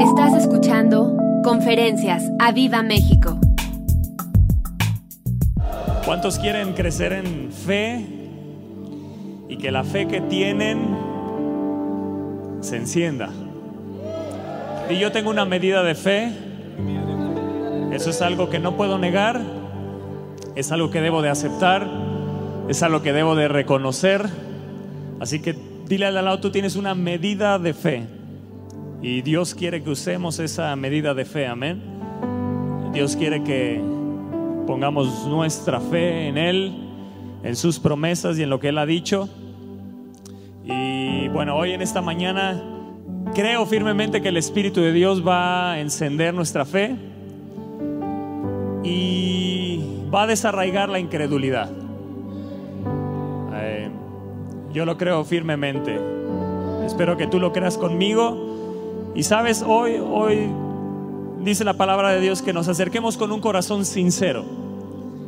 Estás escuchando Conferencias a Viva México. ¿Cuántos quieren crecer en fe y que la fe que tienen se encienda? Y yo tengo una medida de fe. Eso es algo que no puedo negar. Es algo que debo de aceptar. Es algo que debo de reconocer. Así que dile al lado, tú tienes una medida de fe. Y Dios quiere que usemos esa medida de fe, amén. Dios quiere que pongamos nuestra fe en Él, en sus promesas y en lo que Él ha dicho. Y bueno, hoy en esta mañana creo firmemente que el Espíritu de Dios va a encender nuestra fe y va a desarraigar la incredulidad. Eh, yo lo creo firmemente. Espero que tú lo creas conmigo. Y sabes, hoy, hoy dice la palabra de Dios que nos acerquemos con un corazón sincero.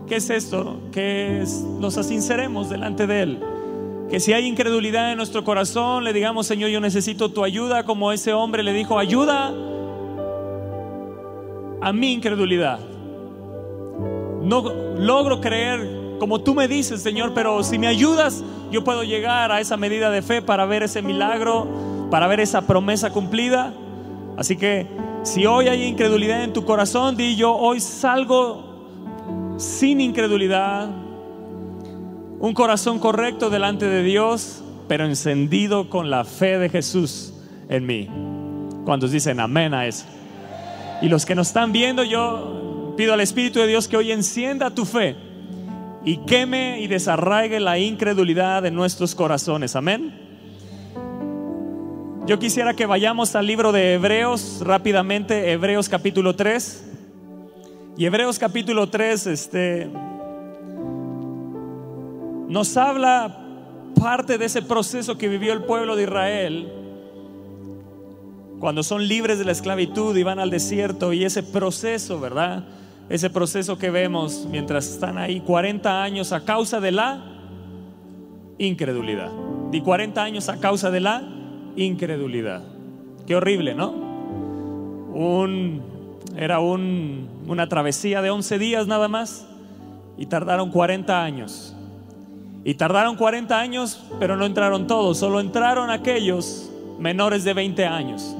¿Qué es esto? Que nos asinceremos delante de Él. Que si hay incredulidad en nuestro corazón, le digamos, Señor, yo necesito tu ayuda, como ese hombre le dijo, ayuda a mi incredulidad. No logro creer como tú me dices, Señor, pero si me ayudas, yo puedo llegar a esa medida de fe para ver ese milagro para ver esa promesa cumplida. Así que si hoy hay incredulidad en tu corazón, di yo, hoy salgo sin incredulidad, un corazón correcto delante de Dios, pero encendido con la fe de Jesús en mí. Cuando dicen amén a eso. Y los que nos están viendo, yo pido al Espíritu de Dios que hoy encienda tu fe y queme y desarraigue la incredulidad de nuestros corazones. Amén. Yo quisiera que vayamos al libro de Hebreos rápidamente, Hebreos capítulo 3. Y Hebreos capítulo 3 este, nos habla parte de ese proceso que vivió el pueblo de Israel cuando son libres de la esclavitud y van al desierto y ese proceso, ¿verdad? Ese proceso que vemos mientras están ahí 40 años a causa de la incredulidad. Y 40 años a causa de la incredulidad. Qué horrible, ¿no? Un, era un, una travesía de 11 días nada más y tardaron 40 años. Y tardaron 40 años, pero no entraron todos, solo entraron aquellos menores de 20 años.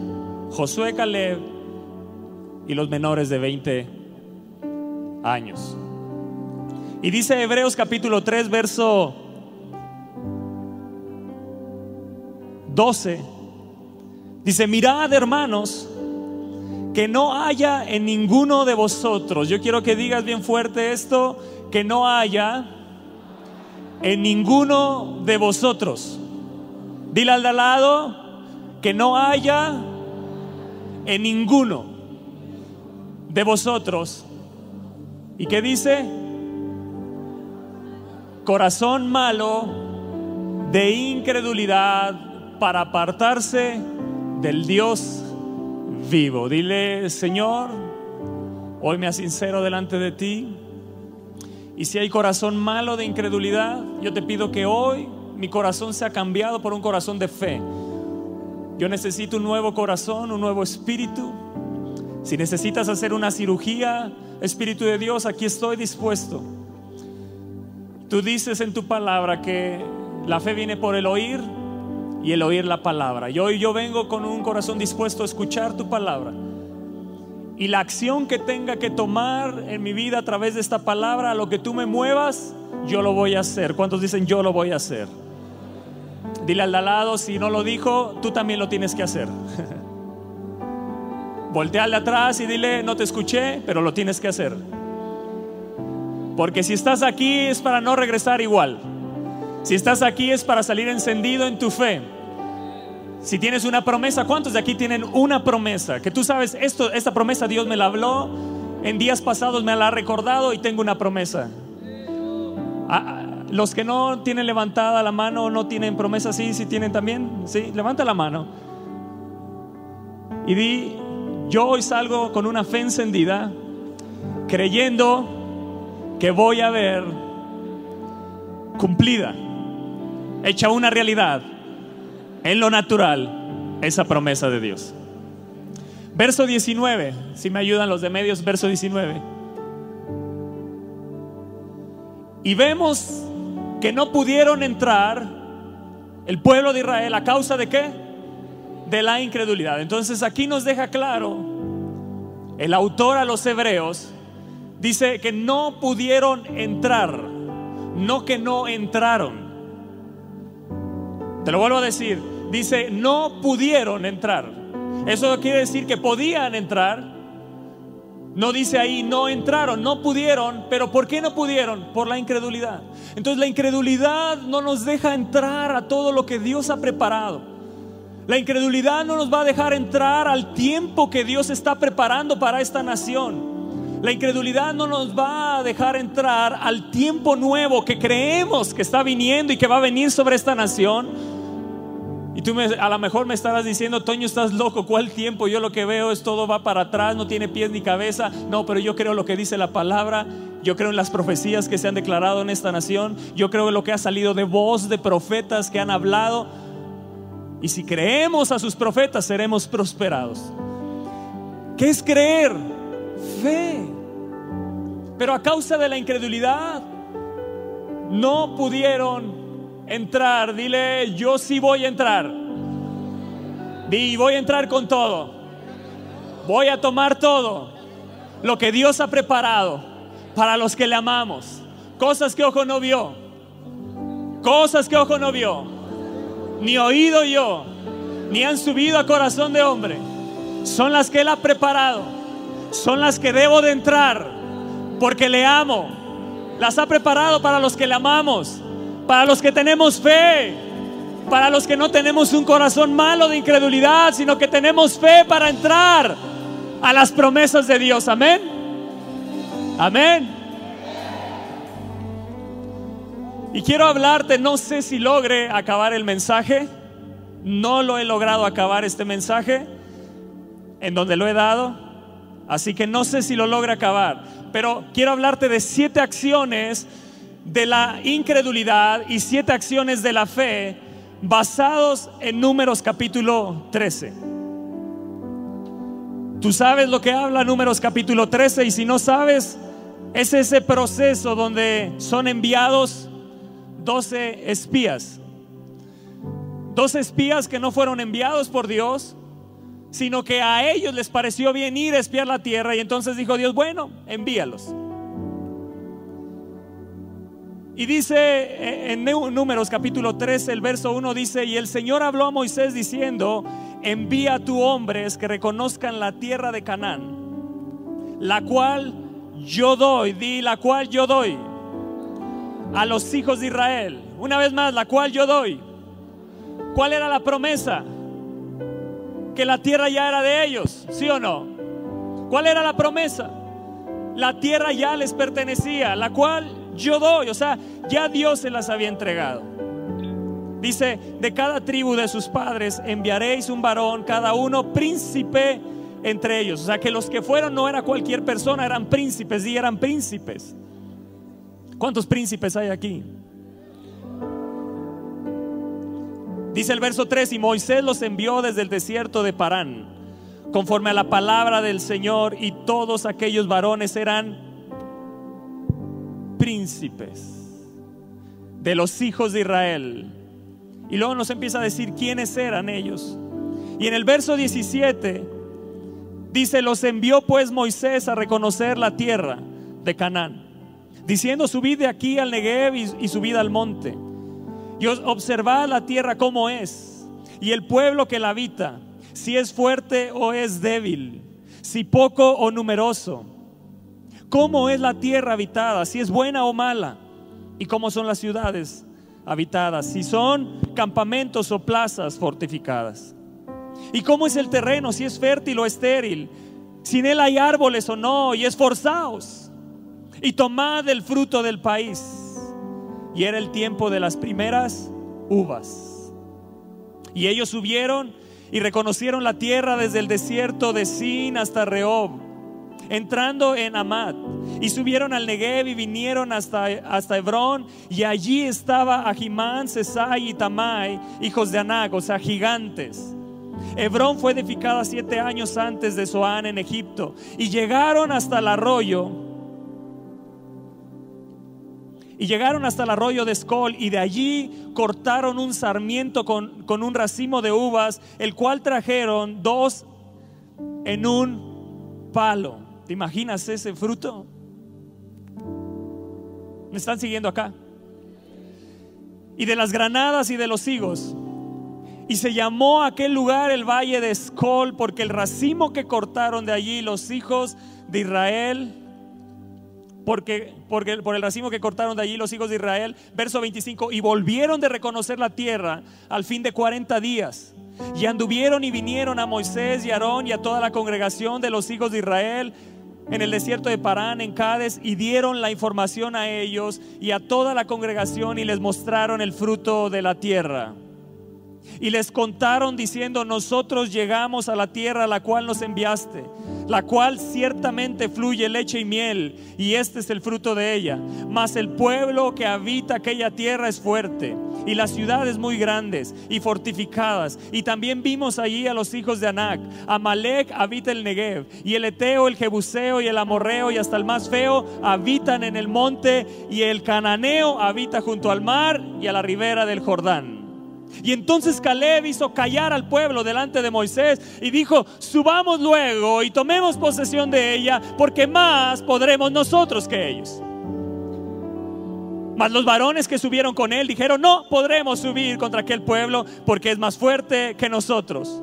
Josué Caleb y los menores de 20 años. Y dice Hebreos capítulo 3, verso 12, dice, mirad hermanos, que no haya en ninguno de vosotros, yo quiero que digas bien fuerte esto, que no haya en ninguno de vosotros. Dile al de al lado que no haya en ninguno de vosotros. ¿Y qué dice? Corazón malo de incredulidad para apartarse del Dios vivo. Dile, Señor, hoy me sincero delante de ti. Y si hay corazón malo de incredulidad, yo te pido que hoy mi corazón sea cambiado por un corazón de fe. Yo necesito un nuevo corazón, un nuevo espíritu. Si necesitas hacer una cirugía, Espíritu de Dios, aquí estoy dispuesto. Tú dices en tu palabra que la fe viene por el oír y el oír la palabra. Y hoy yo vengo con un corazón dispuesto a escuchar tu palabra. Y la acción que tenga que tomar en mi vida a través de esta palabra, a lo que tú me muevas, yo lo voy a hacer. ¿Cuántos dicen yo lo voy a hacer? Dile al de al lado, si no lo dijo, tú también lo tienes que hacer. Voltea al atrás y dile, no te escuché, pero lo tienes que hacer. Porque si estás aquí es para no regresar igual. Si estás aquí es para salir encendido en tu fe. Si tienes una promesa, ¿cuántos de aquí tienen una promesa? Que tú sabes, esto, esta promesa Dios me la habló, en días pasados me la ha recordado y tengo una promesa. Ah, los que no tienen levantada la mano, no tienen promesa, sí, sí tienen también, sí, levanta la mano. Y di, yo hoy salgo con una fe encendida, creyendo que voy a ver cumplida hecha una realidad en lo natural esa promesa de Dios. Verso 19, si me ayudan los de medios, verso 19. Y vemos que no pudieron entrar el pueblo de Israel a causa de qué? De la incredulidad. Entonces aquí nos deja claro el autor a los hebreos, dice que no pudieron entrar, no que no entraron. Te lo vuelvo a decir, dice no pudieron entrar. Eso quiere decir que podían entrar. No dice ahí no entraron, no pudieron, pero ¿por qué no pudieron? Por la incredulidad. Entonces la incredulidad no nos deja entrar a todo lo que Dios ha preparado. La incredulidad no nos va a dejar entrar al tiempo que Dios está preparando para esta nación. La incredulidad no nos va a dejar entrar al tiempo nuevo que creemos que está viniendo y que va a venir sobre esta nación. Y tú a lo mejor me estarás diciendo, Toño, estás loco, ¿cuál tiempo? Yo lo que veo es todo va para atrás, no tiene pies ni cabeza. No, pero yo creo lo que dice la palabra yo creo en las profecías que se han declarado en esta nación. Yo creo en lo que ha salido de voz de profetas que han hablado. Y si creemos a sus profetas, seremos prosperados. ¿Qué es creer? Fe. Pero a causa de la incredulidad, no pudieron entrar. Dile, yo sí voy a entrar. Y voy a entrar con todo. Voy a tomar todo lo que Dios ha preparado para los que le amamos. Cosas que ojo no vio. Cosas que ojo no vio. Ni oído yo. Ni han subido a corazón de hombre. Son las que Él ha preparado. Son las que debo de entrar. Porque le amo. Las ha preparado para los que le amamos. Para los que tenemos fe. Para los que no tenemos un corazón malo de incredulidad. Sino que tenemos fe para entrar a las promesas de Dios. Amén. Amén. Y quiero hablarte, no sé si logre acabar el mensaje. No lo he logrado acabar este mensaje en donde lo he dado. Así que no sé si lo logre acabar. Pero quiero hablarte de siete acciones de la incredulidad y siete acciones de la fe basados en números capítulo 13. Tú sabes lo que habla números capítulo 13 y si no sabes, es ese proceso donde son enviados 12 espías. 12 espías que no fueron enviados por Dios, sino que a ellos les pareció bien ir a espiar la tierra y entonces dijo Dios, bueno, envíalos. Y dice eh, en Números capítulo 13, el verso 1 dice, y el Señor habló a Moisés diciendo, envía a tu hombres que reconozcan la tierra de Canaán, la cual yo doy, di la cual yo doy a los hijos de Israel. Una vez más, la cual yo doy. ¿Cuál era la promesa? Que la tierra ya era de ellos, ¿sí o no? ¿Cuál era la promesa? La tierra ya les pertenecía, la cual yo doy, o sea, ya Dios se las había entregado. Dice, de cada tribu de sus padres enviaréis un varón, cada uno príncipe entre ellos. O sea que los que fueron no era cualquier persona, eran príncipes y eran príncipes. ¿Cuántos príncipes hay aquí? Dice el verso 3, y Moisés los envió desde el desierto de Parán, conforme a la palabra del Señor, y todos aquellos varones eran príncipes de los hijos de Israel. Y luego nos empieza a decir quiénes eran ellos. Y en el verso 17 Dice, los envió pues Moisés a reconocer la tierra de Canaán, diciendo, subid de aquí al Negev y, subid al monte, y observad la tierra como es, y el pueblo que la habita, si es fuerte o es débil, si poco o numeroso, cómo es la tierra habitada, si es buena o mala, y cómo son las ciudades habitadas, si son campamentos o plazas fortificadas. ¿Y cómo es el terreno? Si es fértil o estéril. Si en él hay árboles o no. Y esforzaos. Y tomad el fruto del país. Y era el tiempo de las primeras uvas. Y ellos subieron y reconocieron la tierra desde el desierto de Sin hasta Rehob, entrando en Amad. Y subieron al Negev y vinieron hasta, hasta Hebrón. Y allí estaba Ahimán, Sesai y Tamai, hijos de Anag, o sea, gigantes Hebrón fue edificada siete años antes de Zoán en Egipto. Y llegaron hasta el arroyo. Y llegaron hasta el arroyo de Escol y de allí cortaron un sarmiento con, con un racimo de uvas, el cual trajeron dos en un palo. ¿Te imaginas ese fruto? ¿Me están siguiendo acá? Y de las granadas y de los higos. Y se llamó aquel lugar el valle de Escol, porque el racimo que cortaron de allí los hijos de Israel, porque, porque por el racimo que cortaron de allí los hijos de Israel, verso 25, y volvieron de reconocer la tierra al fin de 40 días. Y anduvieron y vinieron a Moisés y Aarón y a toda la congregación de los hijos de Israel en el desierto de Parán, en Cades, y dieron la información a ellos y a toda la congregación y les mostraron el fruto de la tierra. Y les contaron diciendo, nosotros llegamos a la tierra a la cual nos enviaste, la cual ciertamente fluye leche y miel, y este es el fruto de ella. Mas el pueblo que habita aquella tierra es fuerte, y las ciudades muy grandes y fortificadas. Y también vimos allí a los hijos de Anac. Amalek habita el Negev, y el Eteo, el Jebuseo y el Amorreo, y hasta el más feo, habitan en el monte, y el Cananeo habita junto al mar y a la ribera del Jordán. Y entonces Caleb hizo callar al pueblo delante de Moisés y dijo, subamos luego y tomemos posesión de ella, porque más podremos nosotros que ellos. Mas los varones que subieron con él dijeron, no podremos subir contra aquel pueblo porque es más fuerte que nosotros.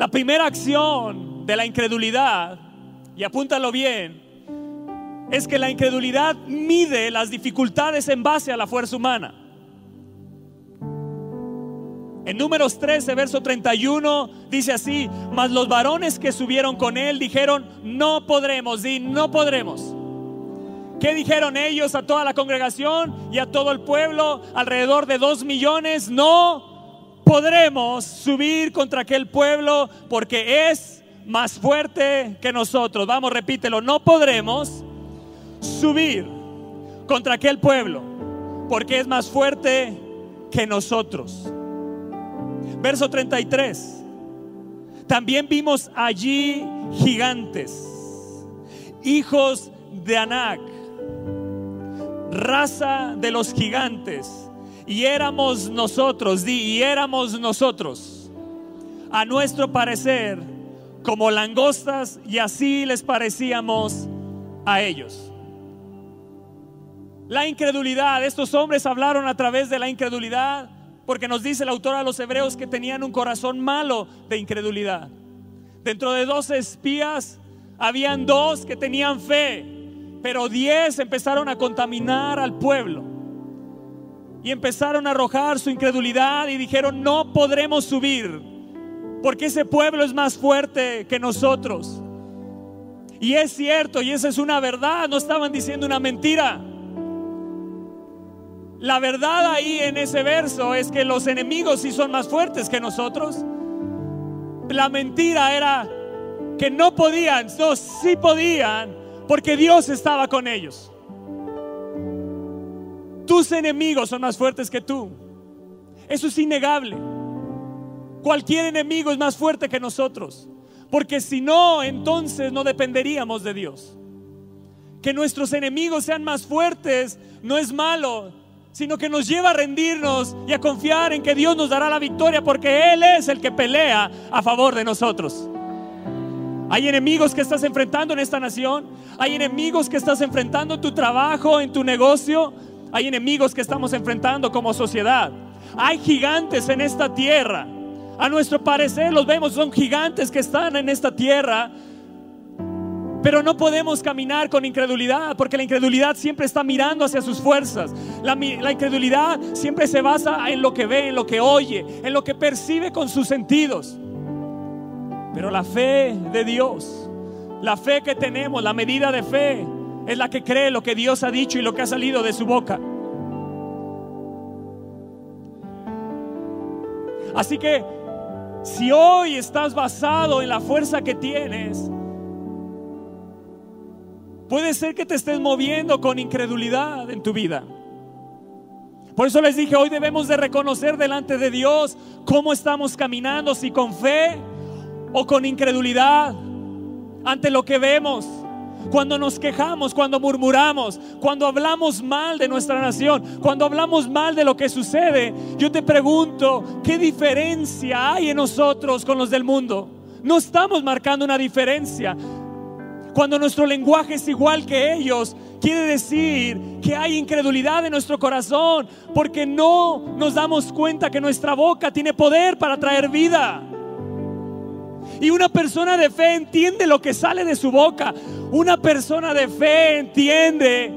La primera acción de la incredulidad, y apúntalo bien, es que la incredulidad mide las dificultades en base a la fuerza humana. En números 13, verso 31, dice así, mas los varones que subieron con él dijeron, no podremos, y no podremos. ¿Qué dijeron ellos a toda la congregación y a todo el pueblo? Alrededor de dos millones, no podremos subir contra aquel pueblo porque es más fuerte que nosotros. Vamos, repítelo, no podremos subir contra aquel pueblo, porque es más fuerte que nosotros. Verso 33. También vimos allí gigantes, hijos de Anac, raza de los gigantes. Y éramos nosotros, y éramos nosotros, a nuestro parecer, como langostas, y así les parecíamos a ellos. La incredulidad, estos hombres hablaron a través de la incredulidad, porque nos dice el autor a los hebreos que tenían un corazón malo de incredulidad. Dentro de dos espías, habían dos que tenían fe, pero diez empezaron a contaminar al pueblo. Y empezaron a arrojar su incredulidad y dijeron, no podremos subir, porque ese pueblo es más fuerte que nosotros. Y es cierto, y esa es una verdad, no estaban diciendo una mentira. La verdad ahí en ese verso es que los enemigos sí son más fuertes que nosotros. La mentira era que no podían, no, sí podían, porque Dios estaba con ellos. Tus enemigos son más fuertes que tú. Eso es innegable. Cualquier enemigo es más fuerte que nosotros. Porque si no, entonces no dependeríamos de Dios. Que nuestros enemigos sean más fuertes no es malo, sino que nos lleva a rendirnos y a confiar en que Dios nos dará la victoria porque Él es el que pelea a favor de nosotros. Hay enemigos que estás enfrentando en esta nación, hay enemigos que estás enfrentando en tu trabajo, en tu negocio, hay enemigos que estamos enfrentando como sociedad. Hay gigantes en esta tierra. A nuestro parecer los vemos, son gigantes que están en esta tierra pero no podemos caminar con incredulidad, porque la incredulidad siempre está mirando hacia sus fuerzas. La, incredulidad siempre se basa en lo que ve, en lo que oye, en lo que percibe con sus sentidos. Pero la fe de Dios, la fe que tenemos, la medida de fe, es la que cree lo que Dios ha dicho y lo que ha salido de su boca. Así que si hoy estás basado en la fuerza que tienes, puede ser que te estés moviendo con incredulidad en tu vida. Por eso les dije, hoy debemos de reconocer delante de Dios cómo estamos caminando, si con fe o con incredulidad ante lo que vemos. Cuando nos quejamos, cuando murmuramos, cuando hablamos mal de nuestra nación, cuando hablamos mal de lo que sucede, yo te pregunto, ¿qué diferencia hay en nosotros con los del mundo? No estamos marcando una diferencia. Cuando nuestro lenguaje es igual que ellos, quiere decir que hay incredulidad en nuestro corazón, porque no nos damos cuenta que nuestra boca tiene poder para traer vida. Y una persona de fe entiende lo que sale de su boca. Una persona de fe entiende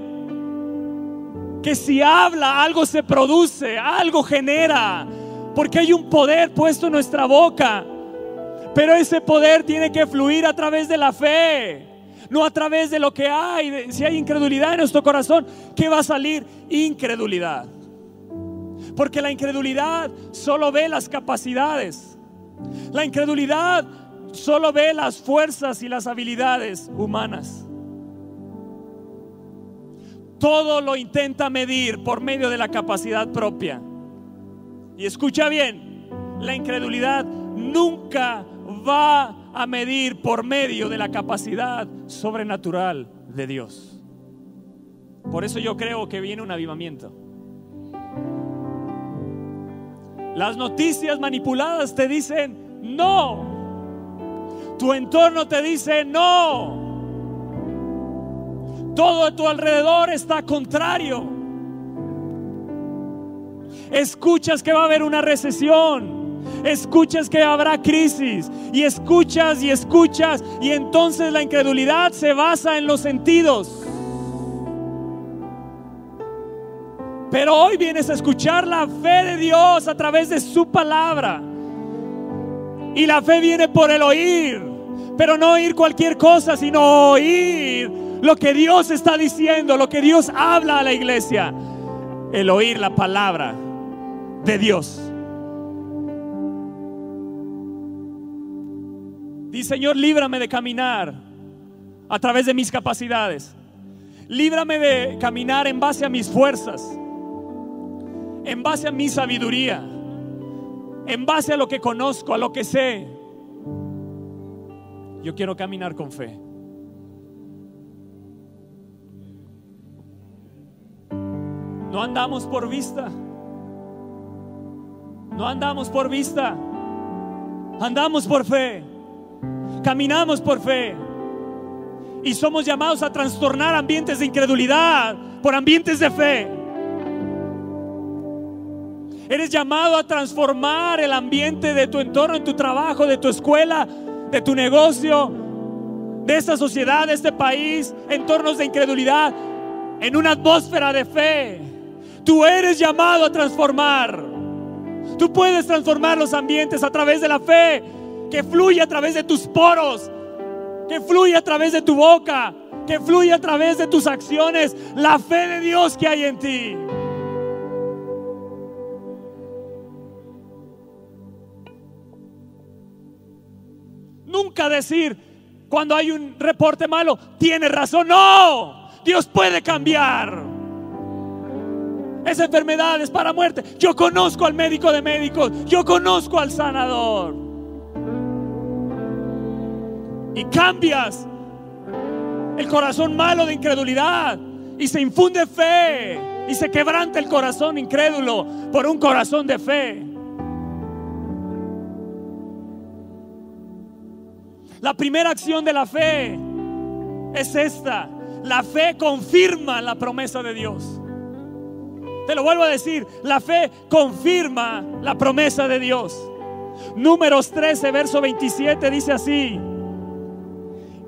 que si habla algo se produce, algo genera, porque hay un poder puesto en nuestra boca. Pero ese poder tiene que fluir a través de la fe, no a través de lo que hay. Si hay incredulidad en nuestro corazón, ¿qué va a salir? Incredulidad. Porque la incredulidad solo ve las capacidades. La incredulidad solo ve las fuerzas y las habilidades humanas. Todo lo intenta medir por medio de la capacidad propia. Y escucha bien, la incredulidad nunca va a medir por medio de la capacidad sobrenatural de Dios. Por eso yo creo que viene un avivamiento. Las noticias manipuladas te dicen, no, tu entorno te dice no. Todo a tu alrededor está contrario. Escuchas que va a haber una recesión. Escuchas que habrá crisis. Y escuchas y escuchas. Y entonces la incredulidad se basa en los sentidos. Pero hoy vienes a escuchar la fe de Dios a través de su palabra. Y la fe viene por el oír. Pero no oír cualquier cosa, sino oír lo que Dios está diciendo, lo que Dios habla a la iglesia. El oír la palabra de Dios. Dice Señor, líbrame de caminar a través de mis capacidades. Líbrame de caminar en base a mis fuerzas, en base a mi sabiduría, en base a lo que conozco, a lo que sé. Yo quiero caminar con fe. No andamos por vista. No andamos por vista. Andamos por fe. Caminamos por fe. Y somos llamados a trastornar ambientes de incredulidad por ambientes de fe. Eres llamado a transformar el ambiente de tu entorno, en tu trabajo, de tu escuela, de tu negocio, de esta sociedad, de este país, entornos de incredulidad, en una atmósfera de fe. Tú eres llamado a transformar. Tú puedes transformar los ambientes a través de la fe que fluye a través de tus poros, que fluye a través de tu boca, que fluye a través de tus acciones, la fe de Dios que hay en ti. Nunca decir cuando hay un reporte malo, tiene razón. No, Dios puede cambiar. Esa enfermedad es para muerte. Yo conozco al médico de médicos. Yo conozco al sanador. Y cambias el corazón malo de incredulidad. Y se infunde fe. Y se quebranta el corazón incrédulo por un corazón de fe. La primera acción de la fe es esta. La fe confirma la promesa de Dios. Te lo vuelvo a decir, la fe confirma la promesa de Dios. Números 13, verso 27 dice así.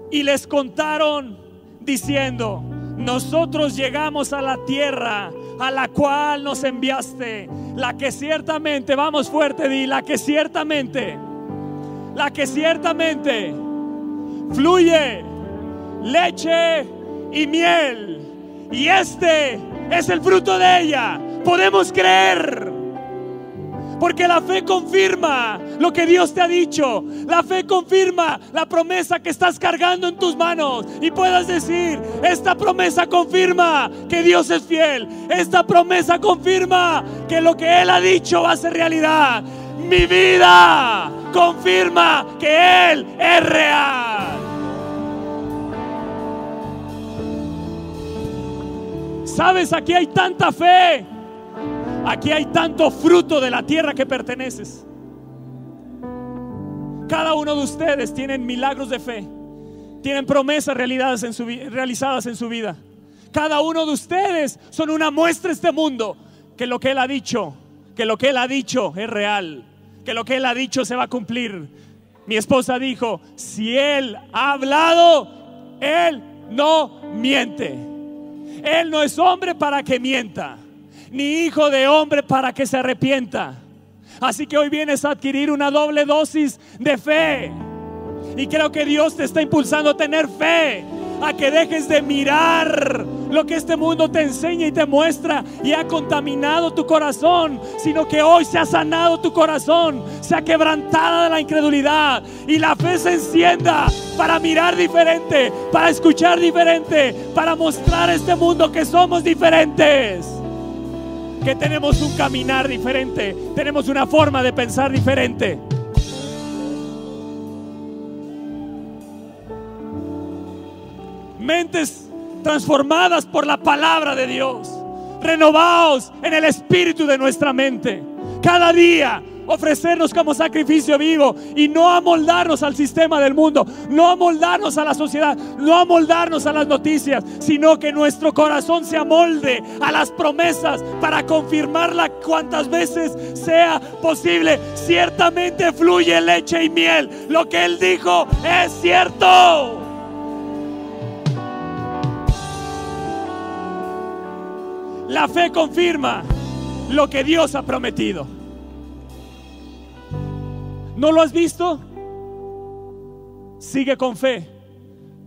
Y les contaron diciendo, nosotros llegamos a la tierra a la cual nos enviaste, la que ciertamente, vamos fuerte, di, la que ciertamente la que ciertamente fluye leche y miel. Y este es el fruto de ella. Podemos creer. Porque la fe confirma lo que Dios te ha dicho. La fe confirma la promesa que estás cargando en tus manos. Y puedas decir, esta promesa confirma que Dios es fiel. Esta promesa confirma que lo que Él ha dicho va a ser realidad. Mi vida confirma que Él es real. Sabes, aquí hay tanta fe Aquí hay tanto fruto de la tierra que perteneces. Cada uno de ustedes tienen milagros de fe. Tienen promesas realizadas en su, realizadas en su vida. Cada uno de ustedes son una muestra este mundo que lo que Él ha dicho, que lo que Él ha dicho es real, que lo que Él ha dicho se va a cumplir. Mi esposa dijo, si Él ha hablado, Él no miente. Él no es hombre para que mienta ni hijo de hombre para que se arrepienta. Así que hoy vienes a adquirir una doble dosis de fe. Y creo que Dios te está impulsando a tener fe, a que dejes de mirar lo que este mundo te enseña y te muestra y ha contaminado tu corazón, sino que hoy se ha sanado tu corazón, se ha quebrantado la incredulidad y la fe se encienda para mirar diferente, para escuchar diferente, para mostrar a este mundo que somos diferentes que tenemos un caminar diferente, tenemos una forma de pensar diferente. Mentes transformadas por la palabra de Dios. Renovaos en el espíritu de nuestra mente. Cada día ofrecernos como sacrificio vivo y no amoldarnos al sistema del mundo, no amoldarnos a la sociedad, no amoldarnos a las noticias, sino que nuestro corazón se amolde a las promesas para confirmarla cuantas veces sea posible. Ciertamente fluye leche y miel. Lo que Él dijo es cierto. La fe confirma lo que Dios ha prometido. ¿No lo has visto? Sigue con fe,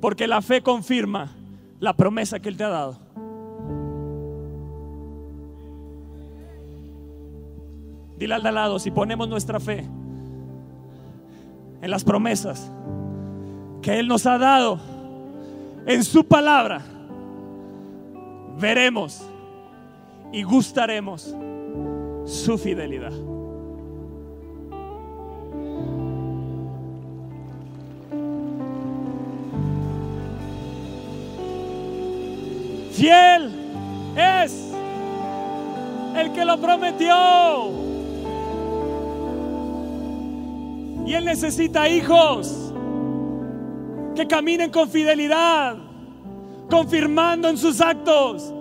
porque la fe confirma la promesa que Él te ha dado. Dile al lado, si ponemos nuestra fe en las promesas que Él nos ha dado, en su palabra, veremos y gustaremos su fidelidad. Fiel es el que lo prometió. Y Él necesita hijos que caminen con fidelidad, confirmando en sus actos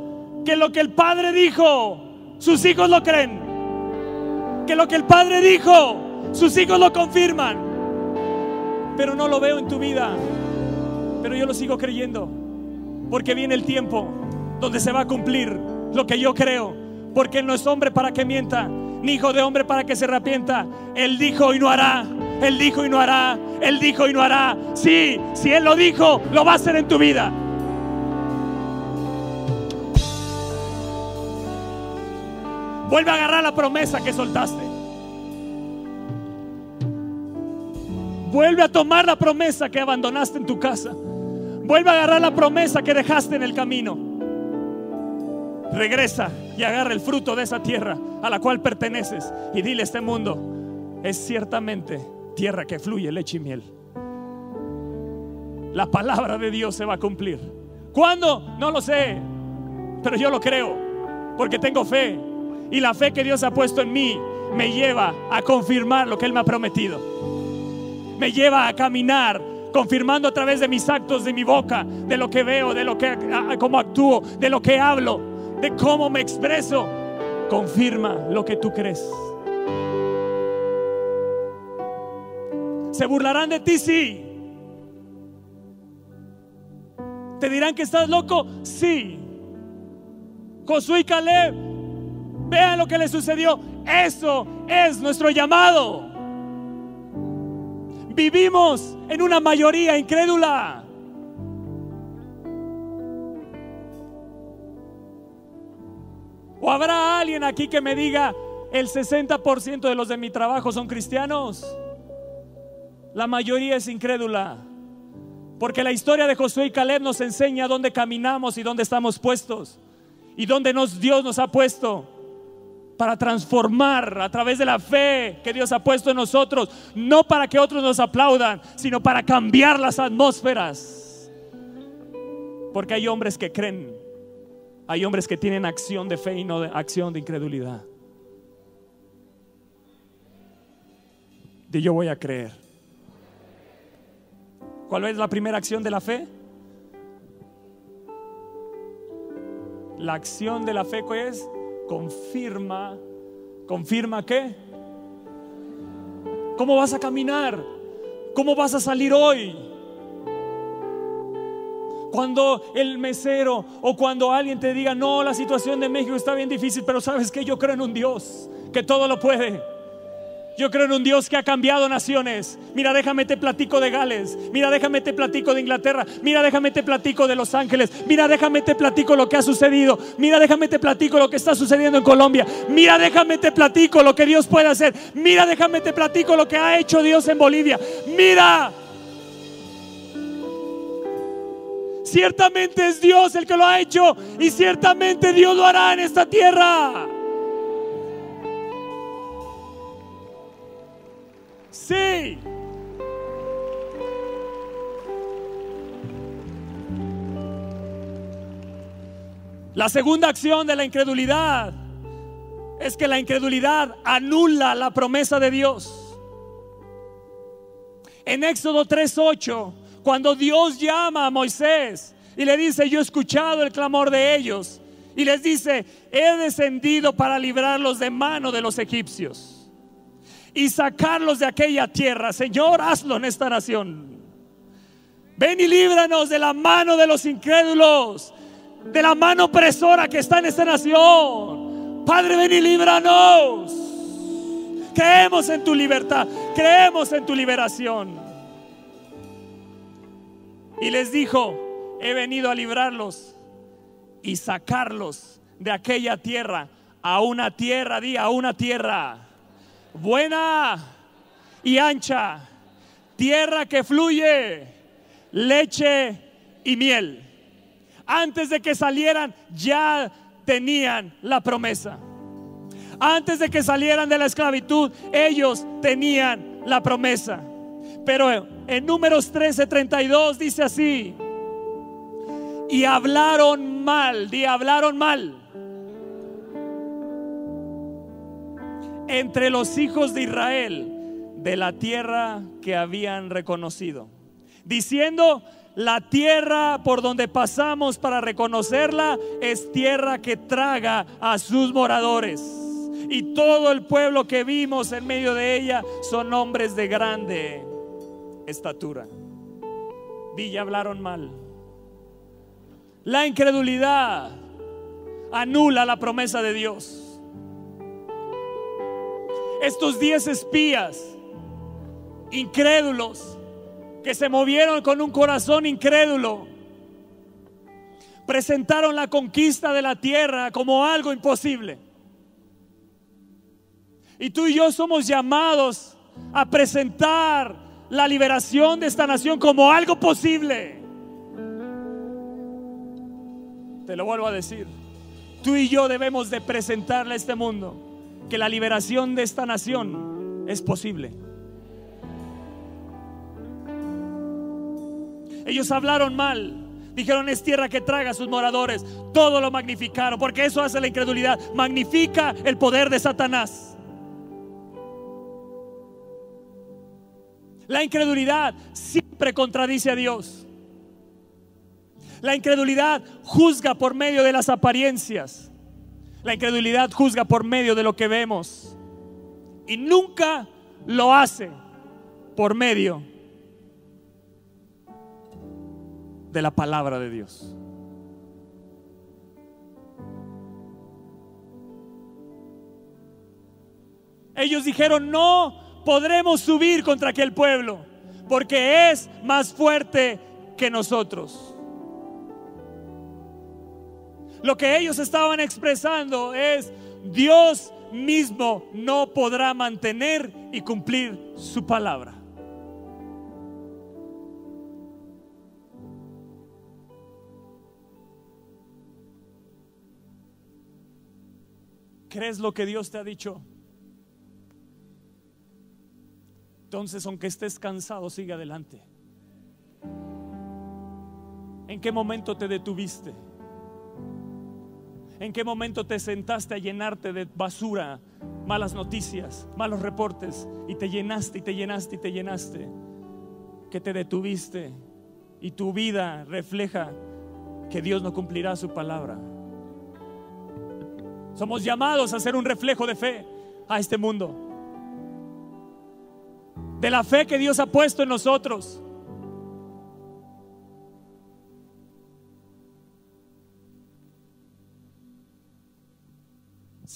que lo que el Padre dijo, sus hijos lo creen. Que lo que el Padre dijo, sus hijos lo confirman. Pero no lo veo en tu vida. Pero yo lo sigo creyendo. Porque viene el tiempo donde se va a cumplir lo que yo creo. Porque Él no es hombre para que mienta, ni hijo de hombre para que se arrepienta. Él dijo y no hará. Él dijo y no hará. Él dijo y no hará. Sí, si Él lo dijo, lo va a hacer en tu vida. Vuelve a agarrar la promesa que soltaste. Vuelve a tomar la promesa que abandonaste en tu casa. Vuelve a agarrar la promesa que dejaste en el camino. Regresa y agarra el fruto de esa tierra a la cual perteneces y dile a este mundo, es ciertamente tierra que fluye leche y miel. La palabra de Dios se va a cumplir. ¿Cuándo? No lo sé, pero yo lo creo porque tengo fe y la fe que Dios ha puesto en mí me lleva a confirmar lo que Él me ha prometido. Me lleva a caminar confirmando a través de mis actos, de mi boca, de lo que veo, de lo que cómo actúo, de lo que hablo, de cómo me expreso. Confirma lo que tú crees. Se burlarán de ti, sí. Te dirán que estás loco, sí. Josué y Caleb, vean lo que le sucedió. Eso es nuestro llamado. vivimos en una mayoría incrédula. ¿O habrá alguien aquí que me diga, el 60% de los de mi trabajo son cristianos? La mayoría es incrédula. Porque la historia de Josué y Caleb nos enseña dónde caminamos y dónde estamos puestos. Y dónde nos, Dios nos ha puesto para transformar a través de la fe que Dios ha puesto en nosotros. No para que otros nos aplaudan, sino para cambiar las atmósferas. Porque hay hombres que creen. Hay hombres que tienen acción de fe y no acción de incredulidad. De yo voy a creer. ¿Cuál es la primera acción de la fe? La acción de la fe es confirma, confirma qué? ¿Cómo vas a caminar? ¿Cómo vas a salir hoy? Cuando el mesero o cuando alguien te diga, no, la situación de México está bien difícil, pero sabes que yo creo en un Dios que todo lo puede. Yo creo en un Dios que ha cambiado naciones. Mira, déjame te platico de Gales. Mira, déjame te platico de Inglaterra. Mira, déjame te platico de Los Ángeles. Mira, déjame te platico lo que ha sucedido. Mira, déjame te platico lo que está sucediendo en Colombia. Mira, déjame te platico lo que Dios puede hacer. Mira, déjame te platico lo que ha hecho Dios en Bolivia. Mira. Ciertamente es Dios el que lo ha hecho y ciertamente Dios lo hará en esta tierra. Sí. La segunda acción de la incredulidad es que la incredulidad anula la promesa de Dios. En Éxodo 3:8, cuando Dios llama a Moisés y le dice, yo he escuchado el clamor de ellos, y les dice, he descendido para librarlos de mano de los egipcios y sacarlos de aquella tierra. Señor, hazlo en esta nación. Ven y líbranos de la mano de los incrédulos, de la mano opresora que está en esta nación. Padre, ven y líbranos. Creemos en tu libertad, creemos en tu liberación. Y les dijo, he venido a librarlos y sacarlos de aquella tierra a una tierra, di a una tierra buena y ancha, tierra que fluye leche y miel. Antes de que salieran ya tenían la promesa. Antes de que salieran de la esclavitud, ellos tenían la promesa. Pero en números 13:32 dice así, y hablaron mal, di hablaron mal entre los hijos de Israel de la tierra que habían reconocido, diciendo, la tierra por donde pasamos para reconocerla es tierra que traga a sus moradores. Y todo el pueblo que vimos en medio de ella son hombres de grande estatura. Villa hablaron mal. La incredulidad anula la promesa de Dios estos diez espías incrédulos que se movieron con un corazón incrédulo, presentaron la conquista de la tierra como algo imposible. Y tú y yo somos llamados a presentar la liberación de esta nación como algo posible. Te lo vuelvo a decir. Tú y yo debemos de presentarle a este mundo que la liberación de esta nación es posible. Ellos hablaron mal. Dijeron es tierra que traga a sus moradores. Todo lo magnificaron. Porque eso hace la incredulidad. Magnifica el poder de Satanás. La incredulidad siempre contradice a Dios. La incredulidad juzga por medio de las apariencias. La incredulidad juzga por medio de lo que vemos y nunca lo hace por medio de la palabra de Dios. Ellos dijeron, no podremos subir contra aquel pueblo. porque es más fuerte que nosotros. Lo que ellos estaban expresando es, Dios mismo no podrá mantener y cumplir su palabra. ¿Crees lo que Dios te ha dicho? Entonces, aunque estés cansado, sigue adelante. ¿En qué momento te detuviste? ¿En qué momento te sentaste a llenarte de basura, malas noticias, malos reportes y te llenaste y te llenaste y te llenaste? Que te detuviste y tu vida refleja que Dios no cumplirá su palabra. Somos llamados a ser un reflejo de fe a este mundo. De la fe que Dios ha puesto en nosotros.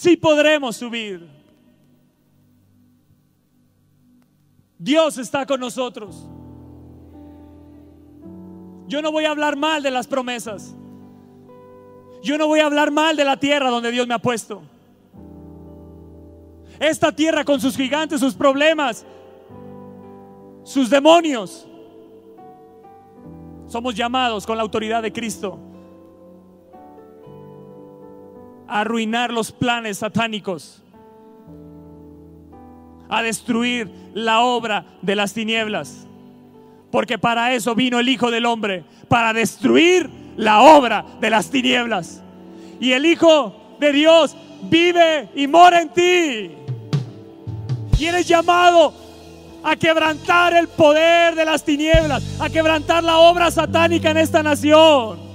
Sí podremos subir. Dios está con nosotros. Yo no voy a hablar mal de las promesas. Yo no voy a hablar mal de la tierra donde Dios me ha puesto. Esta tierra con sus gigantes, sus problemas, sus demonios. Somos llamados con la autoridad de Cristo arruinar los planes satánicos, a destruir la obra de las tinieblas. Porque para eso vino el Hijo del Hombre, para destruir la obra de las tinieblas. Y el Hijo de Dios vive y mora en ti. Y eres llamado a quebrantar el poder de las tinieblas, a quebrantar la obra satánica en esta nación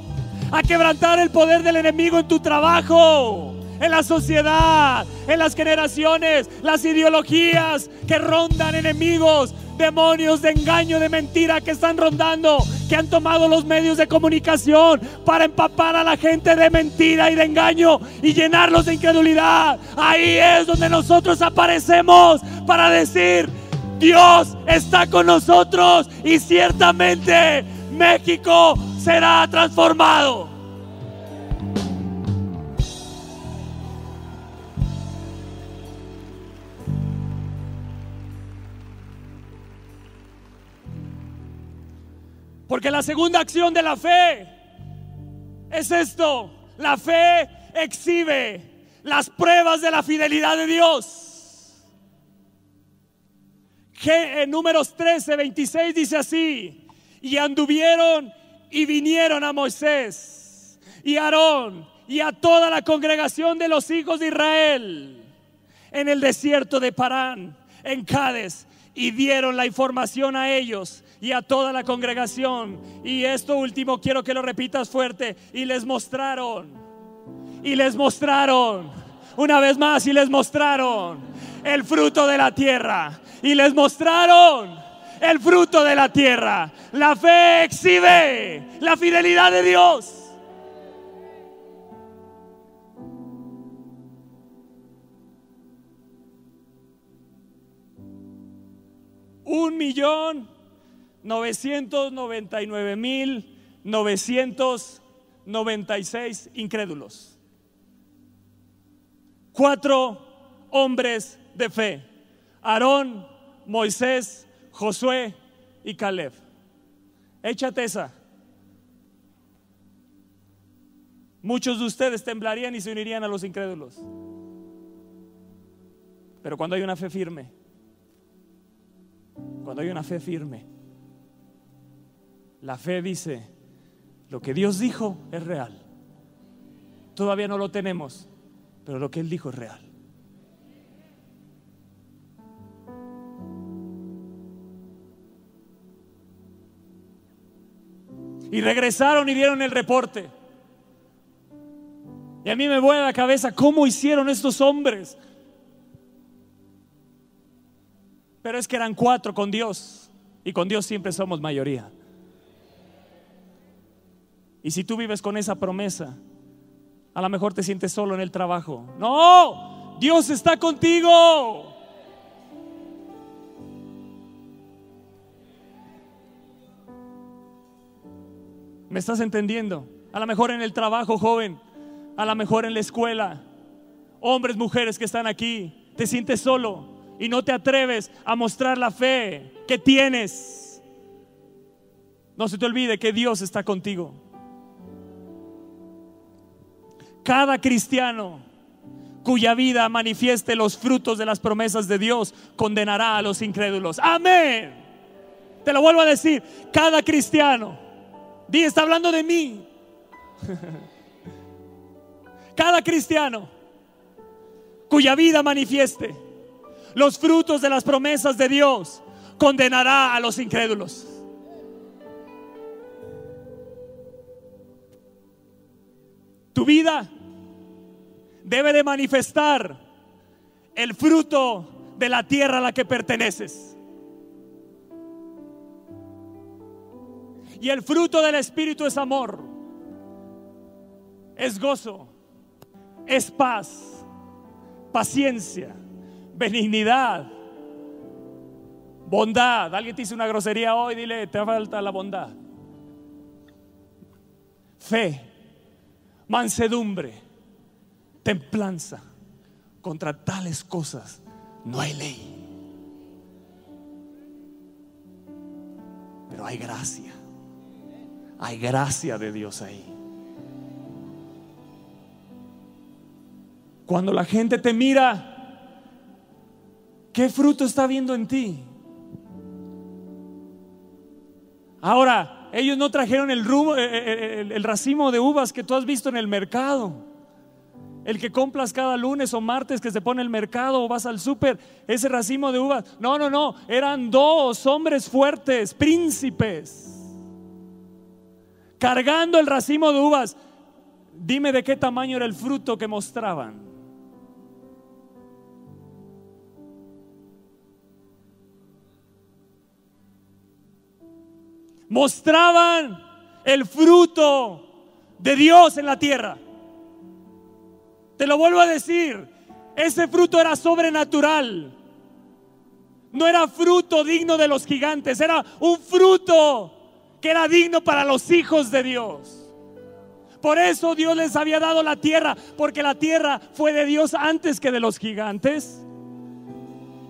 a quebrantar el poder del enemigo en tu trabajo, en la sociedad, en las generaciones, las ideologías que rondan enemigos, demonios de engaño, de mentira que están rondando, que han tomado los medios de comunicación para empapar a la gente de mentira y de engaño y llenarlos de incredulidad. Ahí es donde nosotros aparecemos para decir, Dios está con nosotros y ciertamente México será transformado. Porque la segunda acción de la fe es esto. La fe exhibe las pruebas de la fidelidad de Dios. Que en números 13, 26 dice así, y anduvieron y vinieron a Moisés y Aarón y a toda la congregación de los hijos de Israel en el desierto de Parán, en Cádiz, y dieron la información a ellos y a toda la congregación. Y esto último quiero que lo repitas fuerte. Y les mostraron, y les mostraron, una vez más, y les mostraron el fruto de la tierra. Y les mostraron el fruto de la tierra. La fe exhibe la fidelidad de Dios. Un millón novecientos noventa y nueve mil novecientos noventa y seis incrédulos. Cuatro hombres de fe. Aarón, Moisés, Josué y Caleb. Échate esa. Muchos de ustedes temblarían y se unirían a los incrédulos. Pero cuando hay una fe firme, cuando hay una fe firme, la fe dice, lo que Dios dijo es real. Todavía no lo tenemos, pero lo que Él dijo es real. Y regresaron y dieron el reporte. Y a mí me vuela la cabeza cómo hicieron estos hombres. Pero es que eran cuatro con Dios. Y con Dios siempre somos mayoría. Y si tú vives con esa promesa, a lo mejor te sientes solo en el trabajo. No, Dios está contigo. ¿Me estás entendiendo? A lo mejor en el trabajo, joven. A lo mejor en la escuela. Hombres, mujeres que están aquí. Te sientes solo y no te atreves a mostrar la fe que tienes. No se te olvide que Dios está contigo. Cada cristiano cuya vida manifieste los frutos de las promesas de Dios condenará a los incrédulos. Amén. Te lo vuelvo a decir, cada cristiano, di, está hablando de mí. Cada cristiano cuya vida manifieste los frutos de las promesas de Dios condenará a los incrédulos. Tu vida debe de manifestar el fruto de la tierra a la que perteneces. Y el fruto del Espíritu es amor, es gozo, es paz, paciencia, benignidad, bondad. Alguien te dice una grosería hoy, dile, te falta la bondad. Fe, mansedumbre, templanza. Contra tales cosas no hay ley. Pero hay gracia. Hay gracia de Dios ahí. Cuando la gente te mira, ¿qué fruto está viendo en ti? Ahora, ellos no trajeron el, eh, eh, el, el, racimo de uvas que tú has visto en el mercado. El que compras cada lunes o martes que se pone el mercado o vas al súper, ese racimo de uvas. No, no, no. Eran dos hombres fuertes, príncipes cargando el racimo de uvas. Dime de qué tamaño era el fruto que mostraban. Mostraban el fruto de Dios en la tierra. Te lo vuelvo a decir, ese fruto era sobrenatural. No era fruto digno de los gigantes, era un fruto era digno para los hijos de Dios. Por eso Dios les había dado la tierra, porque la tierra fue de Dios antes que de los gigantes.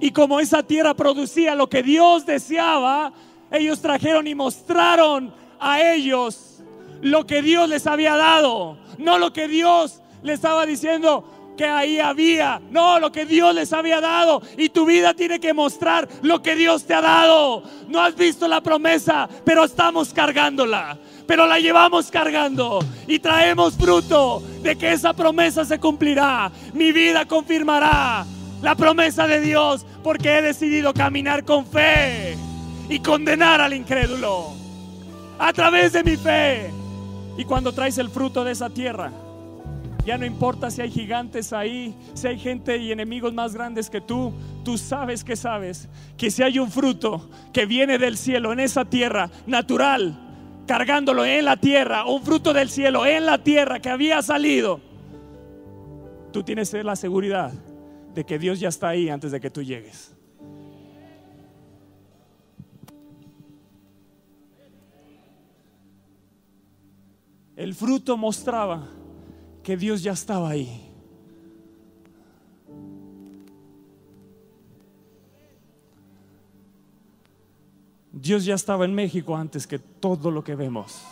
Y como esa tierra producía lo que Dios deseaba, ellos trajeron y mostraron a ellos lo que Dios les había dado, no lo que Dios les estaba diciendo, que ahí había. No, lo que Dios les había dado. Y tu vida tiene que mostrar lo que Dios te ha dado. No has visto la promesa, pero estamos cargándola. Pero la llevamos cargando y traemos fruto de que esa promesa se cumplirá. Mi vida confirmará la promesa de Dios porque he decidido caminar con fe y condenar al incrédulo a través de mi fe. Y cuando traes el fruto de esa tierra, ya no importa si hay gigantes ahí, si hay gente y enemigos más grandes que tú. Tú sabes que sabes que si hay un fruto que viene del cielo en esa tierra natural, cargándolo en la tierra, un fruto del cielo en la tierra que había salido, tú tienes la seguridad de que Dios ya está ahí antes de que tú llegues. El fruto mostraba que Dios ya estaba ahí. Dios ya estaba en México antes que todo lo que vemos.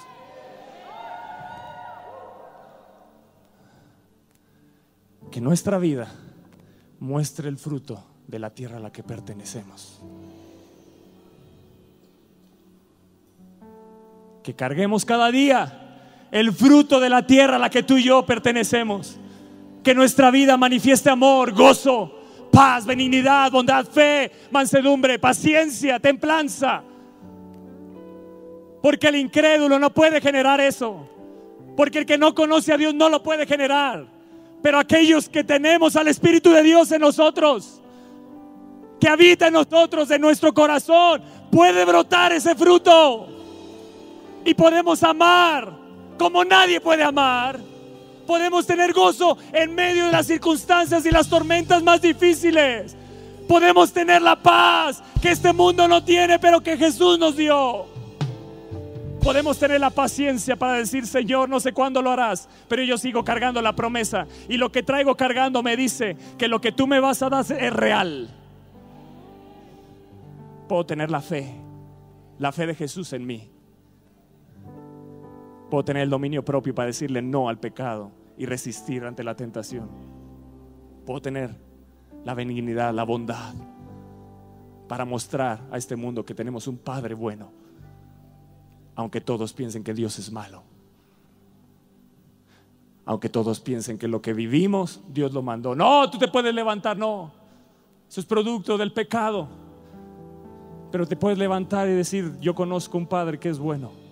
Que nuestra vida muestre el fruto de la tierra a la que pertenecemos. Que carguemos cada día el fruto de la tierra a la que tú y yo pertenecemos. Que nuestra vida manifieste amor, gozo, paz, benignidad, bondad, fe, mansedumbre, paciencia, templanza. Porque el incrédulo no puede generar eso. Porque el que no conoce a Dios no lo puede generar. Pero aquellos que tenemos al Espíritu de Dios en nosotros, que habita en nosotros, en nuestro corazón, puede brotar ese fruto. Y podemos amar como nadie puede amar. Podemos tener gozo en medio de las circunstancias y las tormentas más difíciles. Podemos tener la paz que este mundo no tiene, pero que Jesús nos dio. Podemos tener la paciencia para decir, Señor, no sé cuándo lo harás, pero yo sigo cargando la promesa. Y lo que traigo cargando me dice que lo que tú me vas a dar es real. Puedo tener la fe, la fe de Jesús en mí. Puedo tener el dominio propio para decirle no al pecado y resistir ante la tentación. Puedo tener la benignidad, la bondad para mostrar a este mundo que tenemos un Padre bueno, aunque todos piensen que Dios es malo. Aunque todos piensen que lo que vivimos, Dios lo mandó. No, tú te puedes levantar, no. Eso es producto del pecado. Pero te puedes levantar y decir, yo conozco un Padre que es bueno.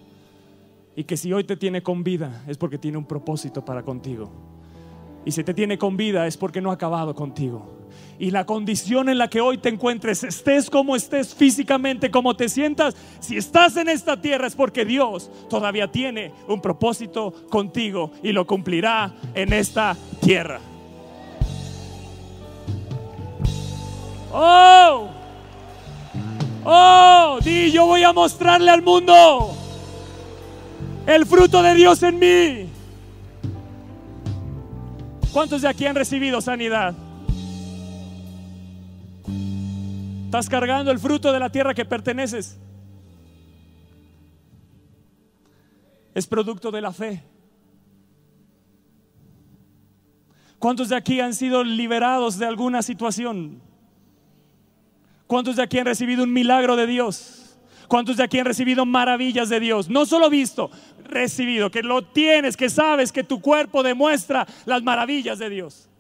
Y que si hoy te tiene con vida es porque tiene un propósito para contigo. Y si te tiene con vida es porque no ha acabado contigo y la condición en la que hoy te encuentres, estés como estés físicamente, como te sientas, si estás en esta tierra es porque Dios todavía tiene un propósito contigo y lo cumplirá en esta tierra. Oh, oh, di, yo voy a mostrarle al mundo el fruto de Dios en mí. ¿Cuántos de aquí han recibido sanidad? Estás cargando el fruto de la tierra que perteneces. Es producto de la fe. ¿Cuántos de aquí han sido liberados de alguna situación? ¿Cuántos de aquí han recibido un milagro de Dios? ¿Cuántos de aquí han recibido maravillas de Dios? No solo visto, recibido, que lo tienes, que sabes que tu cuerpo demuestra las maravillas de Dios.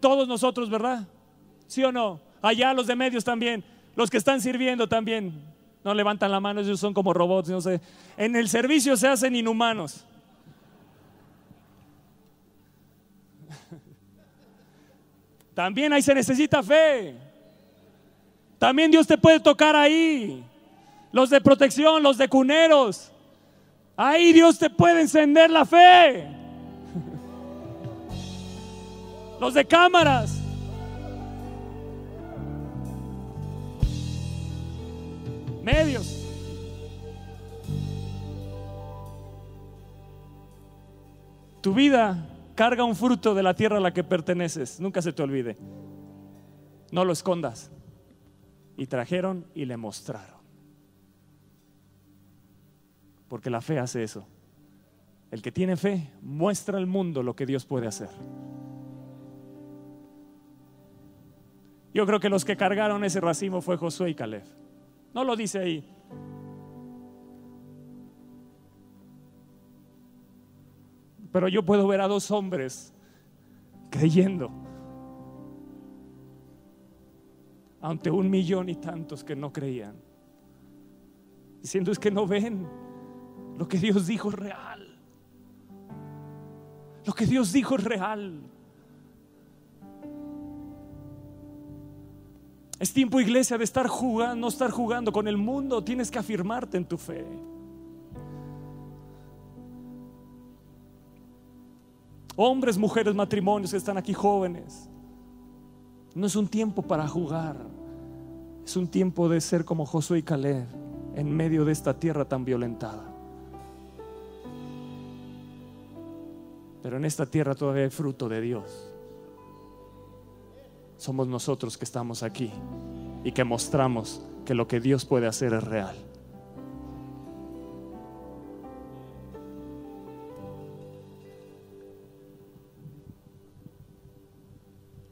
Todos nosotros, ¿verdad? ¿Sí o no? Allá los de medios también, los que están sirviendo también. No levantan la mano, ellos son como robots, no sé. En el servicio se hacen inhumanos. También ahí se necesita fe. También Dios te puede tocar ahí. Los de protección, los de cuneros. Ahí Dios te puede encender la fe. Los de cámaras. medios. Tu vida carga un fruto de la tierra a la que perteneces. Nunca se te olvide. No lo escondas. Y trajeron y le mostraron. Porque la fe hace eso. El que tiene fe muestra al mundo lo que Dios puede hacer. Yo creo que los que cargaron ese racimo fue Josué y Caleb. No lo dice ahí. Pero yo puedo ver a dos hombres creyendo ante un millón y tantos que no creían. Diciendo es que no ven lo que Dios dijo es real. Lo que Dios dijo es real. Es tiempo, iglesia, de estar jugando, no estar jugando con el mundo. Tienes que afirmarte en tu fe. Hombres, mujeres, matrimonios que están aquí jóvenes. No es un tiempo para jugar. Es un tiempo de ser como Josué y Caleb en medio de esta tierra tan violentada. Pero en esta tierra todavía hay fruto de Dios somos nosotros que estamos aquí y que mostramos que lo que Dios puede hacer es real.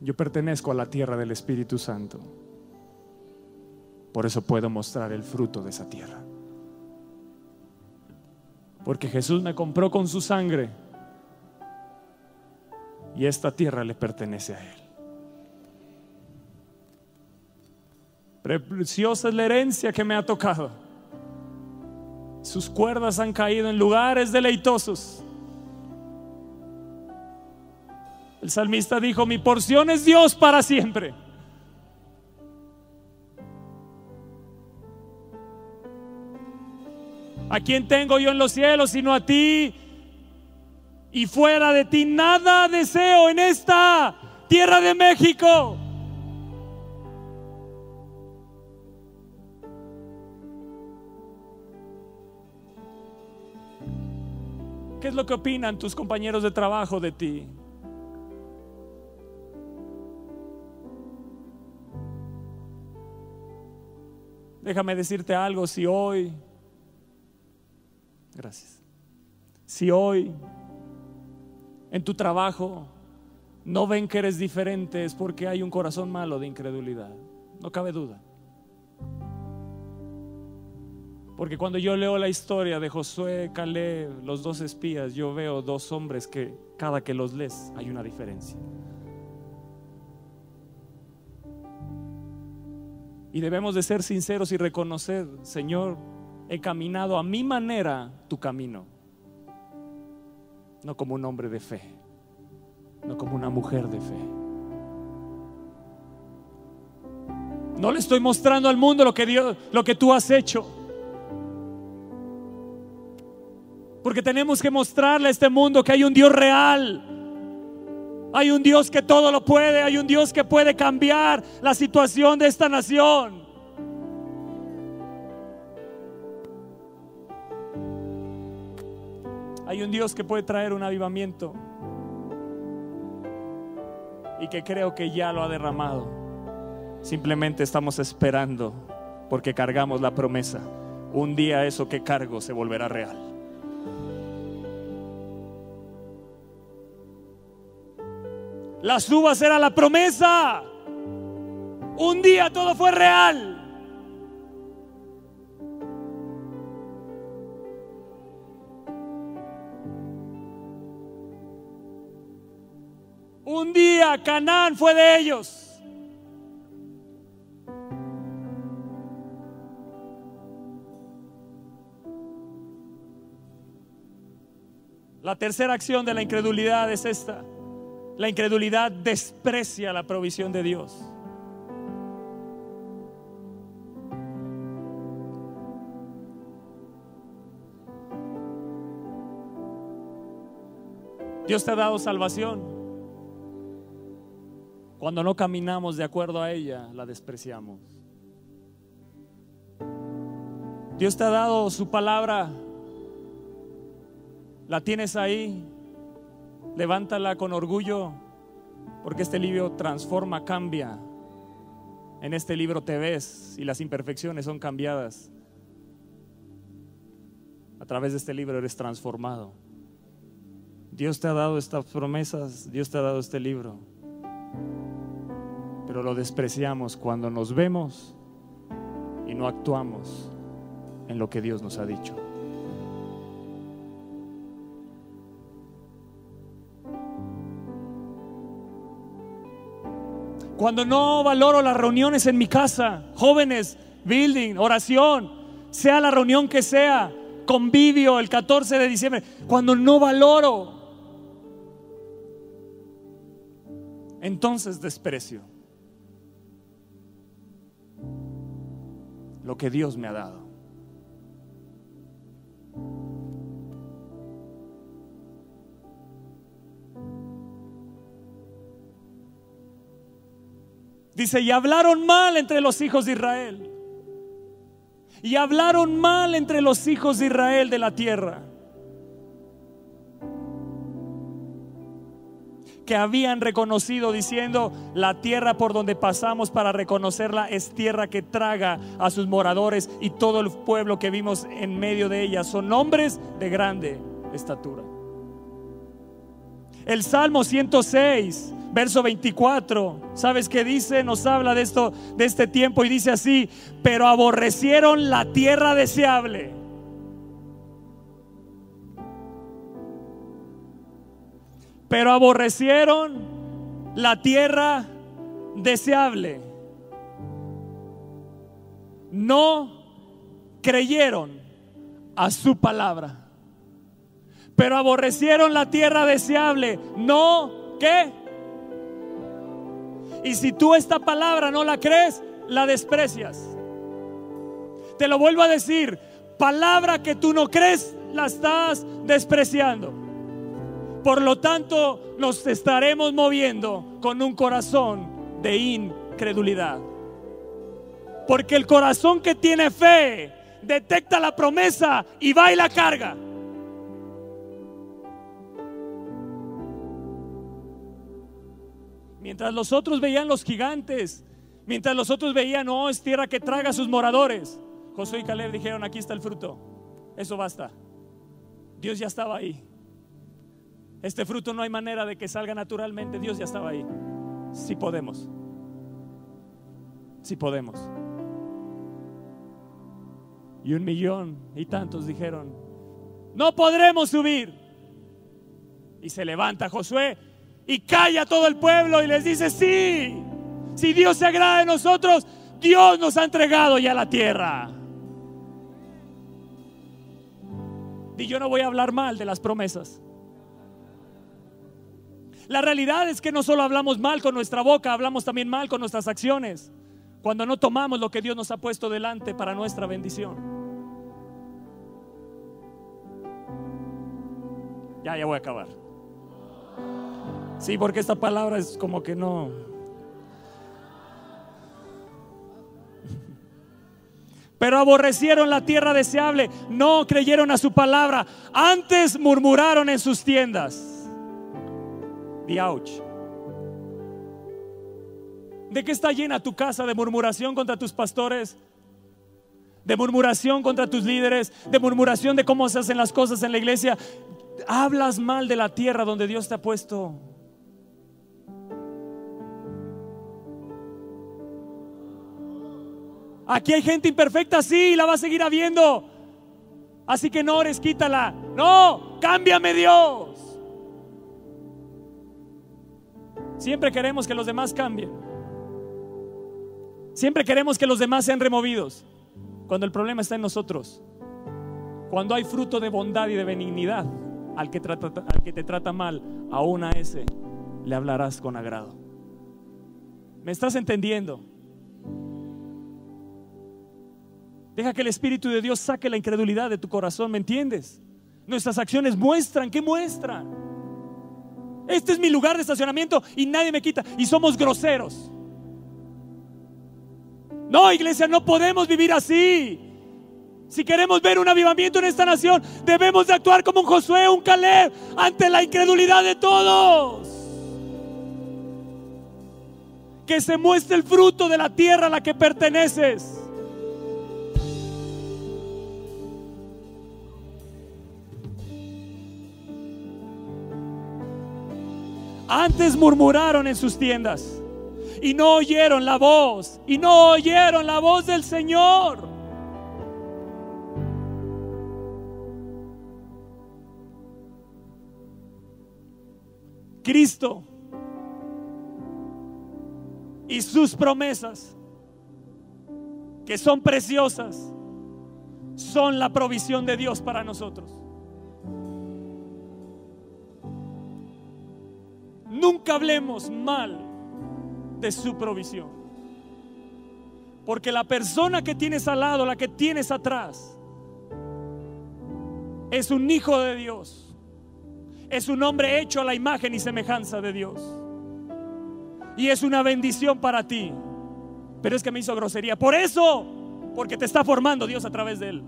Yo pertenezco a la tierra del Espíritu Santo. Por eso puedo mostrar el fruto de esa tierra. Porque Jesús me compró con su sangre y esta tierra le pertenece a Él. Preciosa es la herencia que me ha tocado. Sus cuerdas han caído en lugares deleitosos. El salmista dijo, mi porción es Dios para siempre. ¿A quién tengo yo en los cielos sino a ti? Y fuera de ti nada deseo en esta tierra de México. ¿Qué es lo que opinan tus compañeros de trabajo de ti? Déjame decirte algo, si hoy, gracias, si hoy en tu trabajo no ven que eres diferente es porque hay un corazón malo de incredulidad, no cabe duda. Porque cuando yo leo la historia de Josué, Caleb, los dos espías, yo veo dos hombres que cada que los lees hay una diferencia. Y debemos de ser sinceros y reconocer, Señor, he caminado a mi manera tu camino, no como un hombre de fe, no como una mujer de fe. No le estoy mostrando al mundo lo que Dios, lo que tú has hecho. Porque tenemos que mostrarle a este mundo que hay un Dios real. Hay un Dios que todo lo puede. Hay un Dios que puede cambiar la situación de esta nación. Hay un Dios que puede traer un avivamiento. Y que creo que ya lo ha derramado. Simplemente estamos esperando porque cargamos la promesa. Un día eso que cargo se volverá real. Las uvas era la promesa. Un día todo fue real. Un día Canaán fue de ellos. La tercera acción de la incredulidad es esta. La incredulidad desprecia la provisión de Dios. Dios te ha dado salvación. Cuando no caminamos de acuerdo a ella, la despreciamos. Dios te ha dado su palabra. La tienes ahí, Levántala con orgullo, porque este libro transforma, cambia. En este libro te ves y las imperfecciones son cambiadas. A través de este libro eres transformado. Dios te ha dado estas promesas, Dios te ha dado este libro. Pero lo despreciamos cuando nos vemos y no actuamos en lo que Dios nos ha dicho. Cuando no valoro las reuniones en mi casa, jóvenes, building, oración, sea la reunión que sea, convivio el 14 de diciembre, cuando no valoro, entonces desprecio lo que Dios me ha dado. Dice, y hablaron mal entre los hijos de Israel. Y hablaron mal entre los hijos de Israel de la tierra. Que habían reconocido diciendo, la tierra por donde pasamos para reconocerla es tierra que traga a sus moradores y todo el pueblo que vimos en medio de ella son hombres de grande estatura. El Salmo 106 verso 24. ¿Sabes qué dice? Nos habla de esto, de este tiempo y dice así, pero aborrecieron la tierra deseable. Pero aborrecieron la tierra deseable. No creyeron a su palabra. Pero aborrecieron la tierra deseable. No, ¿qué? Y si tú esta palabra no la crees, la desprecias. Te lo vuelvo a decir, palabra que tú no crees, la estás despreciando. Por lo tanto, nos estaremos moviendo con un corazón de incredulidad. Porque el corazón que tiene fe detecta la promesa y va y la carga. Mientras los otros veían los gigantes, mientras los otros veían, oh, es tierra que traga a sus moradores, Josué y Caleb dijeron, aquí está el fruto, eso basta. Dios ya estaba ahí. Este fruto no hay manera de que salga naturalmente. Dios ya estaba ahí. Si podemos. Si podemos. Y un millón y tantos dijeron, no podremos subir. Y se levanta Josué y calla a todo el pueblo y les dice, sí, si Dios se agrada de nosotros, Dios nos ha entregado ya la tierra. Y yo no voy a hablar mal de las promesas. La realidad es que no solo hablamos mal con nuestra boca, hablamos también mal con nuestras acciones. Cuando no tomamos lo que Dios nos ha puesto delante para nuestra bendición. Ya, ya voy a acabar. Sí, porque esta palabra es como que no. Pero aborrecieron la tierra deseable, no creyeron a su palabra, antes murmuraron en sus tiendas. ¿De qué está llena tu casa? ¿De murmuración contra tus pastores? ¿De murmuración contra tus líderes? ¿De murmuración de cómo se hacen las cosas en la iglesia? Hablas mal de la tierra donde Dios te ha puesto. Aquí hay gente imperfecta, sí, la va a seguir habiendo. Así que no ores, quítala. No, cámbiame Dios. Siempre queremos que los demás cambien. Siempre queremos que los demás sean removidos. Cuando el problema está en nosotros. Cuando hay fruto de bondad y de benignidad al que, trata, al que te trata mal, aún a ese le hablarás con agrado. ¿Me estás entendiendo? Deja que el Espíritu de Dios saque la incredulidad de tu corazón, ¿me entiendes? Nuestras acciones muestran, ¿qué muestran? Este es mi lugar de estacionamiento y nadie me quita. Y somos groseros. No, iglesia, no podemos vivir así. Si queremos ver un avivamiento en esta nación, debemos de actuar como un Josué, un Caleb, ante la incredulidad de todos. Que se muestre el fruto de la tierra a la que perteneces. Antes murmuraron en sus tiendas y no oyeron la voz, y no oyeron la voz del Señor. Cristo y sus promesas, que son preciosas, son la provisión de Dios para nosotros. Nunca hablemos mal de su provisión. Porque la persona que tienes al lado, la que tienes atrás, es un hijo de Dios. Es un hombre hecho a la imagen y semejanza de Dios. Y es una bendición para ti. Pero es que me hizo grosería. Por eso, porque te está formando Dios a través de él.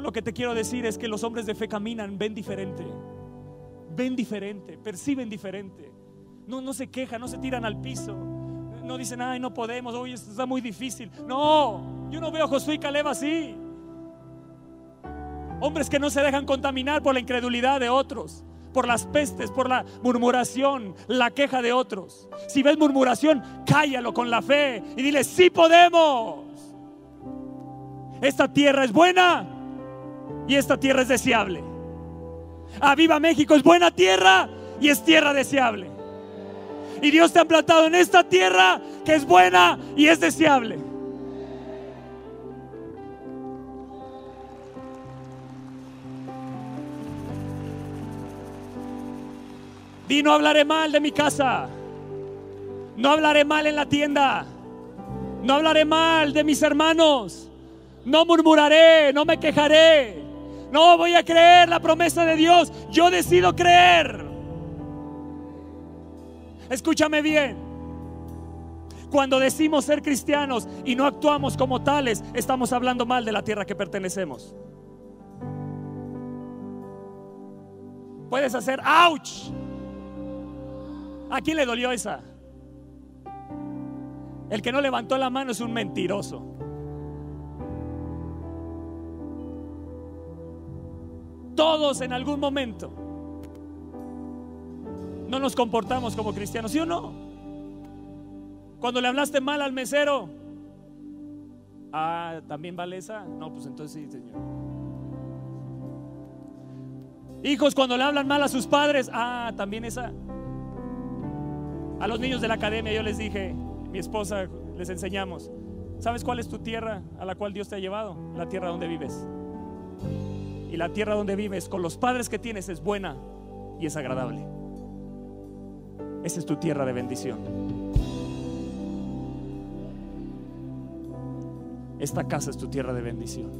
Lo, que te quiero decir es que los hombres de fe caminan, ven diferente, ven diferente, perciben diferente. No, no se quejan, no se tiran al piso. No dicen, ay, no podemos, hoy está muy difícil. No, yo no veo a Josué y Caleb así. Hombres que no se dejan contaminar por la incredulidad de otros, por las pestes, por la murmuración, la queja de otros. Si ves murmuración, cállalo con la fe y dile, sí podemos. Esta tierra es buena, y esta tierra es deseable. Aviva México es buena tierra y es tierra deseable. Y Dios te ha plantado en esta tierra que es buena y es deseable. Y no hablaré mal de mi casa. No hablaré mal en la tienda. No hablaré mal de mis hermanos. No murmuraré, no me quejaré. No voy a creer la promesa de Dios. Yo decido creer. Escúchame bien. Cuando decimos ser cristianos y no actuamos como tales, estamos hablando mal de la tierra que pertenecemos. Puedes hacer ouch. ¿A quién le dolió esa? El que no levantó la mano es un mentiroso. Todos en algún momento no nos comportamos como cristianos, ¿sí o no? Cuando le hablaste mal al mesero, ah, ¿también vale esa? No, pues entonces sí, Señor. Hijos, cuando le hablan mal a sus padres, ah, también esa. A los niños de la academia yo les dije, mi esposa, les enseñamos, ¿sabes cuál es tu tierra a la cual Dios te ha llevado? La tierra donde vives. Y la tierra donde vives con los padres que tienes es buena y es agradable. Esa es tu tierra de bendición. Esta casa es tu tierra de bendición.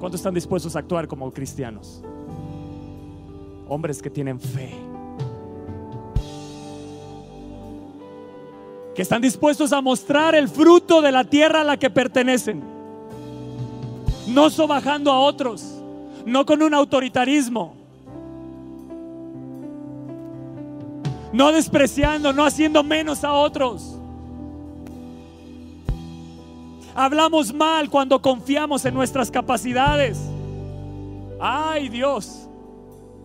¿Cuántos están dispuestos a actuar como cristianos? hombres que tienen fe, que están dispuestos a mostrar el fruto de la tierra a la que pertenecen, no sobajando a otros, no con un autoritarismo, no despreciando, no haciendo menos a otros. Hablamos mal cuando confiamos en nuestras capacidades. Ay Dios,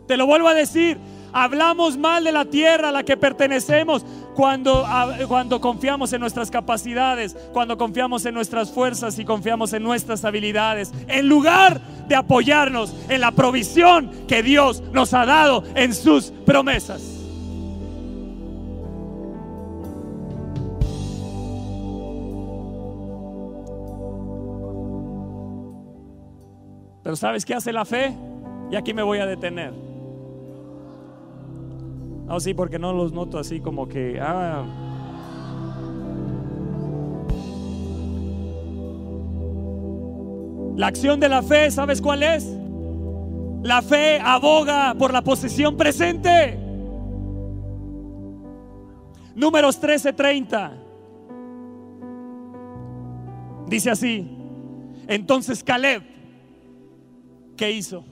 te lo vuelvo a decir, hablamos mal de la tierra a la que pertenecemos cuando, cuando confiamos en nuestras capacidades, cuando confiamos en nuestras fuerzas y confiamos en nuestras habilidades, en lugar de apoyarnos en la provisión que Dios nos ha dado en sus promesas. Pero ¿sabes qué hace la fe? Y aquí me voy a detener. No, sí, porque no los noto así como que. Ah. La acción de la fe, ¿sabes cuál es? La fe aboga por la posesión presente. Números 13:30. Dice así. Entonces Caleb, ¿qué hizo?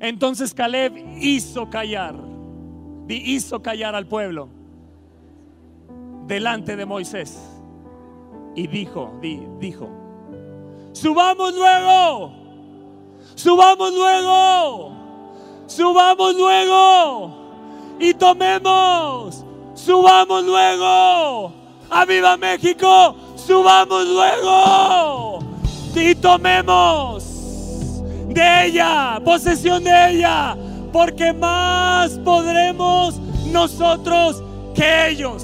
Entonces Caleb hizo callar, hizo callar al pueblo delante de Moisés y dijo, dijo, subamos luego, subamos luego, subamos luego y tomemos, subamos luego, a viva México, subamos luego y tomemos de ella, posesión de ella, porque más podremos nosotros que ellos.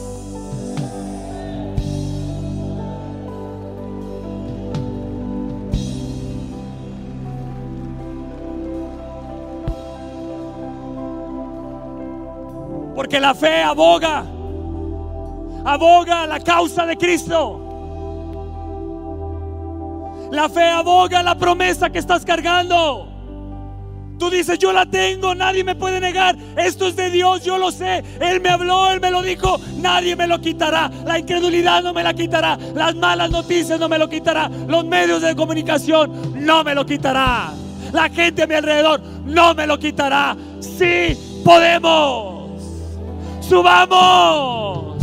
Porque la fe aboga, aboga la causa de Cristo. La fe aboga la promesa que estás cargando. Tú dices, yo la tengo, nadie me puede negar. Esto es de Dios, yo lo sé. Él me habló, Él me lo dijo, nadie me lo quitará. La incredulidad no me la quitará. Las malas noticias no me lo quitará. Los medios de comunicación no me lo quitará. La gente a mi alrededor no me lo quitará. Sí, podemos. Subamos.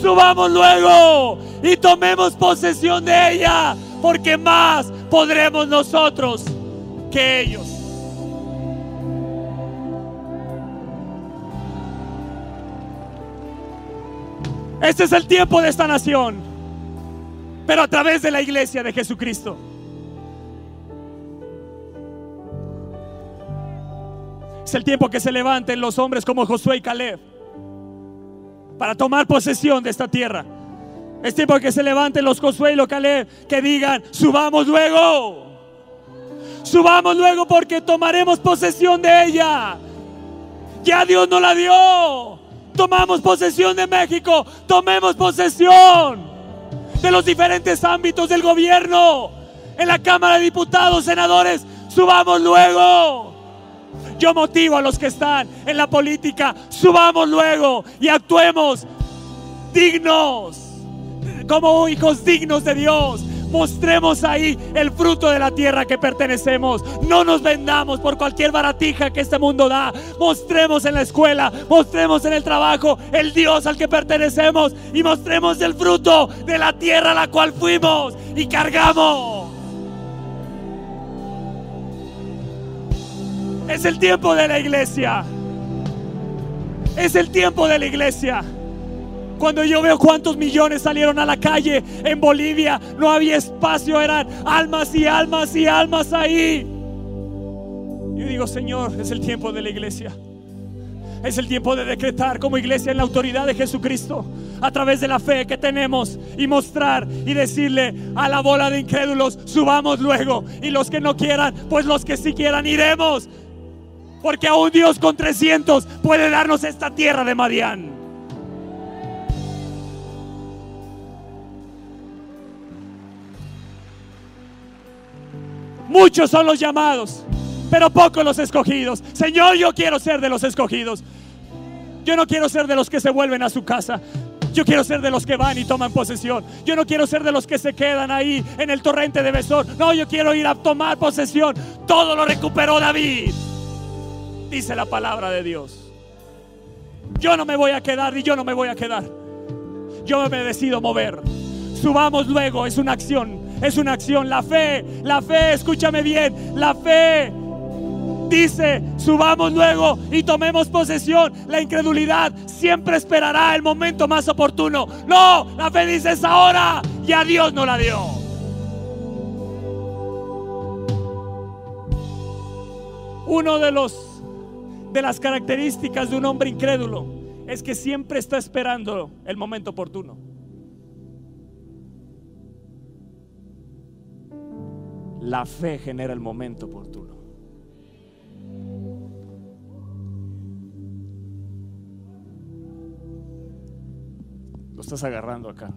Subamos luego y tomemos posesión de ella porque más podremos nosotros que ellos. Este es el tiempo de esta nación, pero a través de la iglesia de Jesucristo. Es el tiempo que se levanten los hombres como Josué y Caleb para tomar posesión de esta tierra. Es tiempo que se levanten los Josué y los Caleb que digan, subamos luego. Subamos luego porque tomaremos posesión de ella. Ya Dios nos la dio. Tomamos posesión de México. Tomemos posesión de los diferentes ámbitos del gobierno. En la Cámara de Diputados, senadores, subamos luego. Yo motivo a los que están en la política, subamos luego y actuemos dignos como hijos dignos de Dios, Mostremos ahí el fruto de la tierra que pertenecemos. No nos vendamos por cualquier baratija que este mundo da. Mostremos en la escuela, mostremos en el trabajo el Dios al que pertenecemos y mostremos el fruto de la tierra a la cual fuimos y cargamos. Es el tiempo de la iglesia. Es el tiempo de la iglesia. Cuando yo veo cuántos millones salieron a la calle en Bolivia, no había espacio, eran almas y almas y almas ahí. Yo digo, Señor, es el tiempo de la iglesia. Es el tiempo de decretar como iglesia en la autoridad de Jesucristo a través de la fe que tenemos y mostrar y decirle a la bola de incrédulos, subamos luego. Y los que no quieran, pues los que sí quieran, iremos. Porque aún Dios con 300 puede darnos esta tierra de Madián. Muchos son los llamados, pero pocos los escogidos. Señor, yo quiero ser de los escogidos. Yo no quiero ser de los que se vuelven a su casa. Yo quiero ser de los que van y toman posesión. Yo no quiero ser de los que se quedan ahí en el torrente de Besor. No, yo quiero ir a tomar posesión. Todo lo recuperó David. Dice la palabra de Dios. Yo no me voy a quedar y yo no me voy a quedar. Yo me decido mover. Subamos luego, es una acción es una acción. La fe, la fe, escúchame bien, la fe dice, subamos luego y tomemos posesión. La incredulidad siempre esperará el momento más oportuno. No, la fe dice es ahora, a Dios no la dio. Uno de los de las características de un hombre incrédulo es que siempre está esperando el momento oportuno. La fe genera el momento oportuno. Lo estás agarrando acá.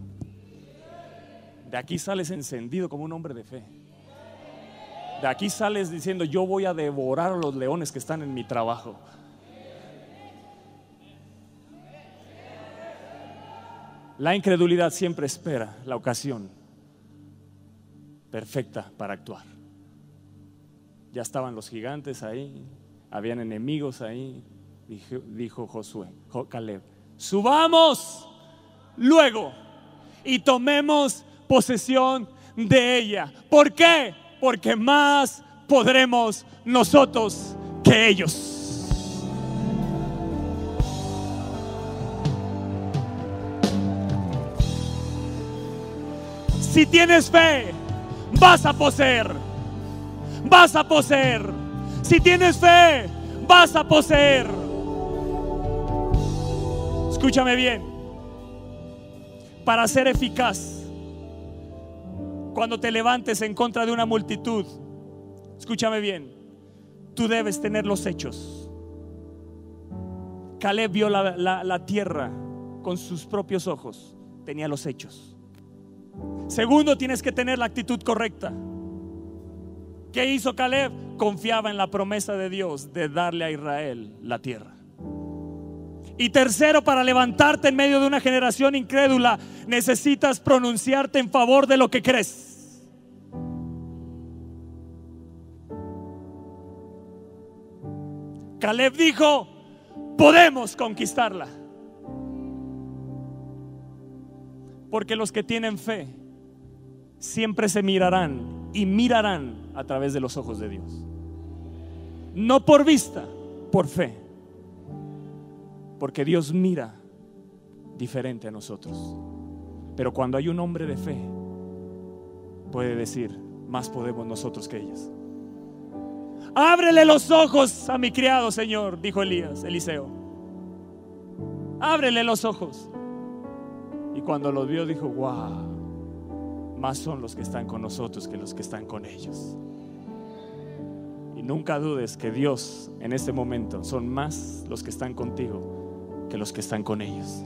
De aquí sales encendido como un hombre de fe. De aquí sales diciendo, yo voy a devorar a los leones que están en mi trabajo. La incredulidad siempre espera la ocasión perfecta para actuar. Ya estaban los gigantes ahí, habían enemigos ahí, dijo, Josué, Caleb, subamos luego y tomemos posesión de ella. ¿Por qué? Porque más podremos nosotros que ellos. Si tienes fe, vas a poseer. Vas a poseer. Si tienes fe, vas a poseer. Escúchame bien. Para ser eficaz, cuando te levantes en contra de una multitud, escúchame bien, tú debes tener los hechos. Caleb vio la, la tierra con sus propios ojos, tenía los hechos. Segundo, tienes que tener la actitud correcta. ¿Qué hizo Caleb? Confiaba en la promesa de Dios de darle a Israel la tierra. Y tercero, para levantarte en medio de una generación incrédula, necesitas pronunciarte en favor de lo que crees. Caleb dijo, podemos conquistarla. Porque los que tienen fe siempre se mirarán y mirarán a través de los ojos de Dios. No por vista, por fe. Porque Dios mira diferente a nosotros. Pero cuando hay un hombre de fe, puede decir, más podemos nosotros que ellos. Ábrele los ojos a mi criado, Señor, dijo Elías, Eliseo. Ábrele los ojos. Y cuando lo vio dijo, wow, más son los que están con nosotros que los que están con ellos. Y nunca dudes que Dios en este momento son más los que están contigo que los que están con ellos.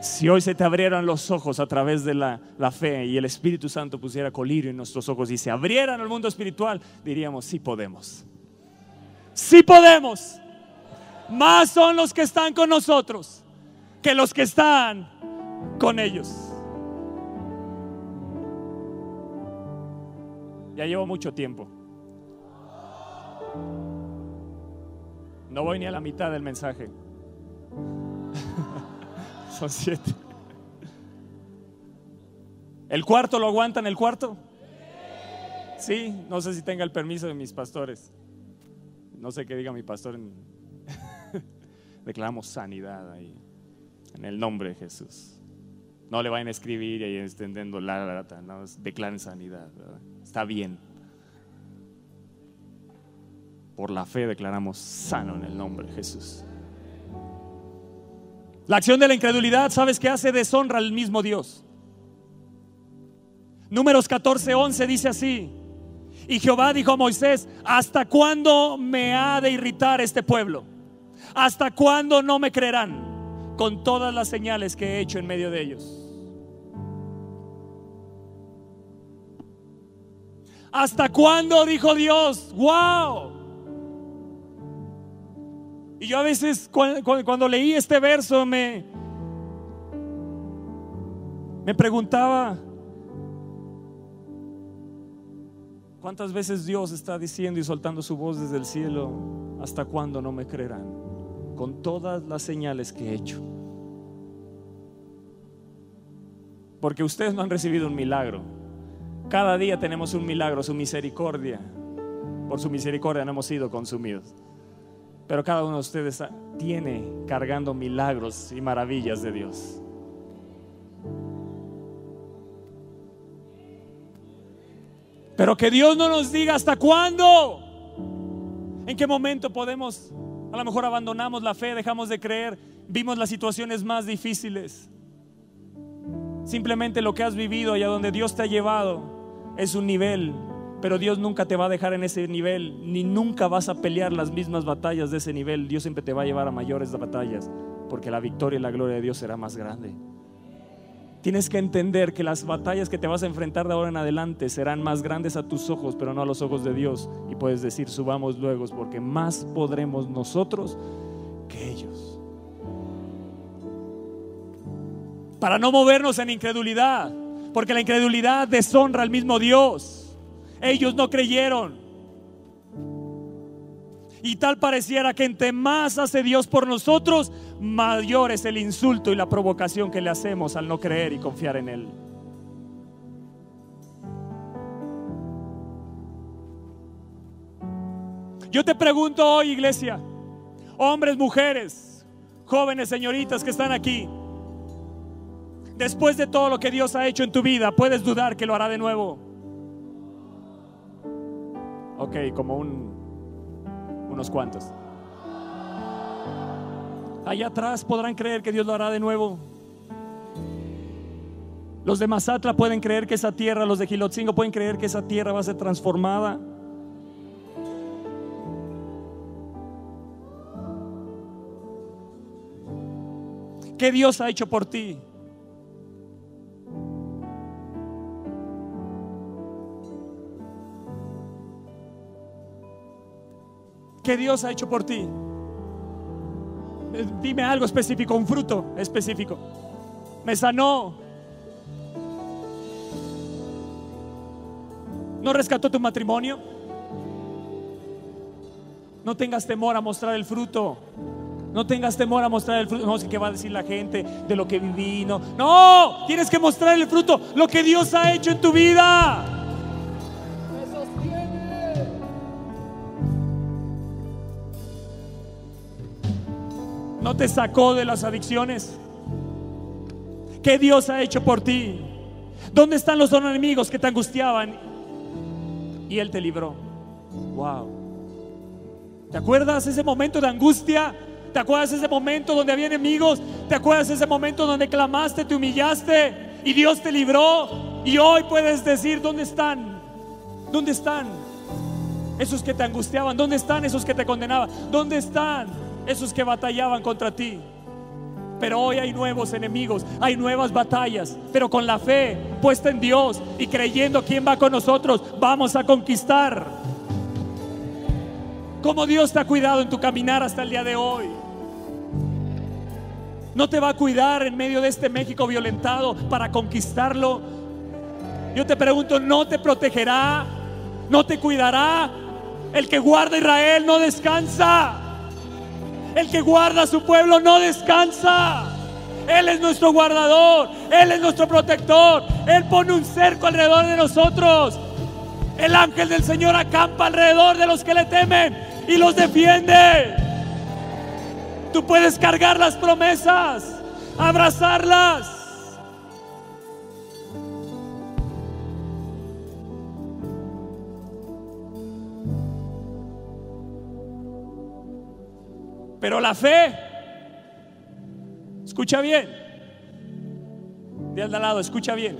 Si hoy se te abrieran los ojos a través de la, la, fe y el Espíritu Santo pusiera colirio en nuestros ojos y se abrieran al mundo espiritual, diríamos, sí podemos. Sí podemos. Más son los que están con nosotros que los que están con ellos. Ya llevo mucho tiempo. No voy ni a la mitad del mensaje. Son siete. ¿El cuarto lo aguantan el cuarto? Sí, no sé si tenga el permiso de mis pastores. No sé qué diga mi pastor. Declaramos sanidad ahí. En el nombre de Jesús. No le vayan a escribir y extendiendo la lata. No, declaren sanidad. Está bien. Por la fe declaramos sano en el nombre de Jesús. La acción de la incredulidad, ¿sabes qué hace? Deshonra al mismo Dios. Números 14, 11 dice así. Y Jehová dijo a Moisés, ¿hasta cuándo me ha de irritar este pueblo? ¿Hasta cuándo no me creerán con todas las señales que he hecho en medio de ellos? ¿Hasta cuándo? Dijo Dios. ¡Wow! Y yo a veces cuando, leí este verso me, me preguntaba, ¿cuántas veces Dios está diciendo y soltando su voz desde el cielo? ¿Hasta cuándo no me creerán? Con todas las señales que he hecho. Porque ustedes no han recibido un milagro. Cada día tenemos un milagro, su misericordia. Por su misericordia no hemos sido consumidos. Pero cada uno de ustedes tiene cargando milagros y maravillas de Dios. Pero que Dios no nos diga hasta cuándo. ¿En qué momento podemos, a lo mejor abandonamos la fe, dejamos de creer, vimos las situaciones más difíciles? Simplemente lo que has vivido y a donde Dios te ha llevado es un nivel pero Dios nunca te va a dejar en ese nivel, ni nunca vas a pelear las mismas batallas de ese nivel. Dios siempre te va a llevar a mayores batallas, porque la victoria y la gloria de Dios será más grande. Tienes que entender que las batallas que te vas a enfrentar de ahora en adelante serán más grandes a tus ojos, pero no a los ojos de Dios. Y puedes decir, subamos luego, porque más podremos nosotros que ellos. Para no movernos en incredulidad, porque la incredulidad deshonra al mismo Dios. Ellos no creyeron. Y tal pareciera que entre más hace Dios por nosotros, mayor es el insulto y la provocación que le hacemos al no creer y confiar en Él. Yo te pregunto hoy, iglesia, hombres, mujeres, jóvenes, señoritas que están aquí, después de todo lo que Dios ha hecho en tu vida, ¿puedes dudar que lo hará de nuevo? Ok, como un, unos cuantos. Allá atrás podrán creer que Dios lo hará de nuevo. Los de Mazatla pueden creer que esa tierra, los de Gilotzingo pueden creer que esa tierra va a ser transformada. ¿Qué Dios ha hecho por ti? Que Dios ha hecho por ti? Dime algo específico, un fruto específico. Me sanó. ¿No rescató tu matrimonio? No tengas temor a mostrar el fruto. No tengas temor a mostrar el fruto. No sé qué va a decir la gente de lo que viví. No, no, tienes que mostrar el fruto, lo que Dios ha hecho en tu vida. ¿No te sacó de las adicciones? ¿Qué Dios ha hecho por ti? ¿Dónde están los enemigos que te angustiaban? Y Él te libró. Wow. ¿Te acuerdas ese momento de angustia? ¿Te acuerdas ese momento donde había enemigos? ¿Te acuerdas ese momento donde clamaste, te humillaste y Dios te libró? Y hoy puedes decir, ¿dónde están? ¿Dónde están? Esos que te angustiaban, ¿dónde están esos que te condenaban? ¿Dónde están? Esos que batallaban contra ti. Pero hoy hay nuevos enemigos, hay nuevas batallas, pero con la fe puesta en Dios y creyendo quién va con nosotros, vamos a conquistar. Como Dios te ha cuidado en tu caminar hasta el día de hoy. No te va a cuidar en medio de este México violentado para conquistarlo. Yo te pregunto, ¿no te protegerá no te cuidará. El que guarda Israel no descansa. El que guarda a su pueblo no descansa. Él es nuestro guardador, Él es nuestro protector. Él pone un cerco alrededor de nosotros. El ángel del Señor acampa alrededor de los que le temen y los defiende. Tú puedes cargar las promesas, abrazarlas. Pero la fe, escucha bien, de al lado, escucha bien.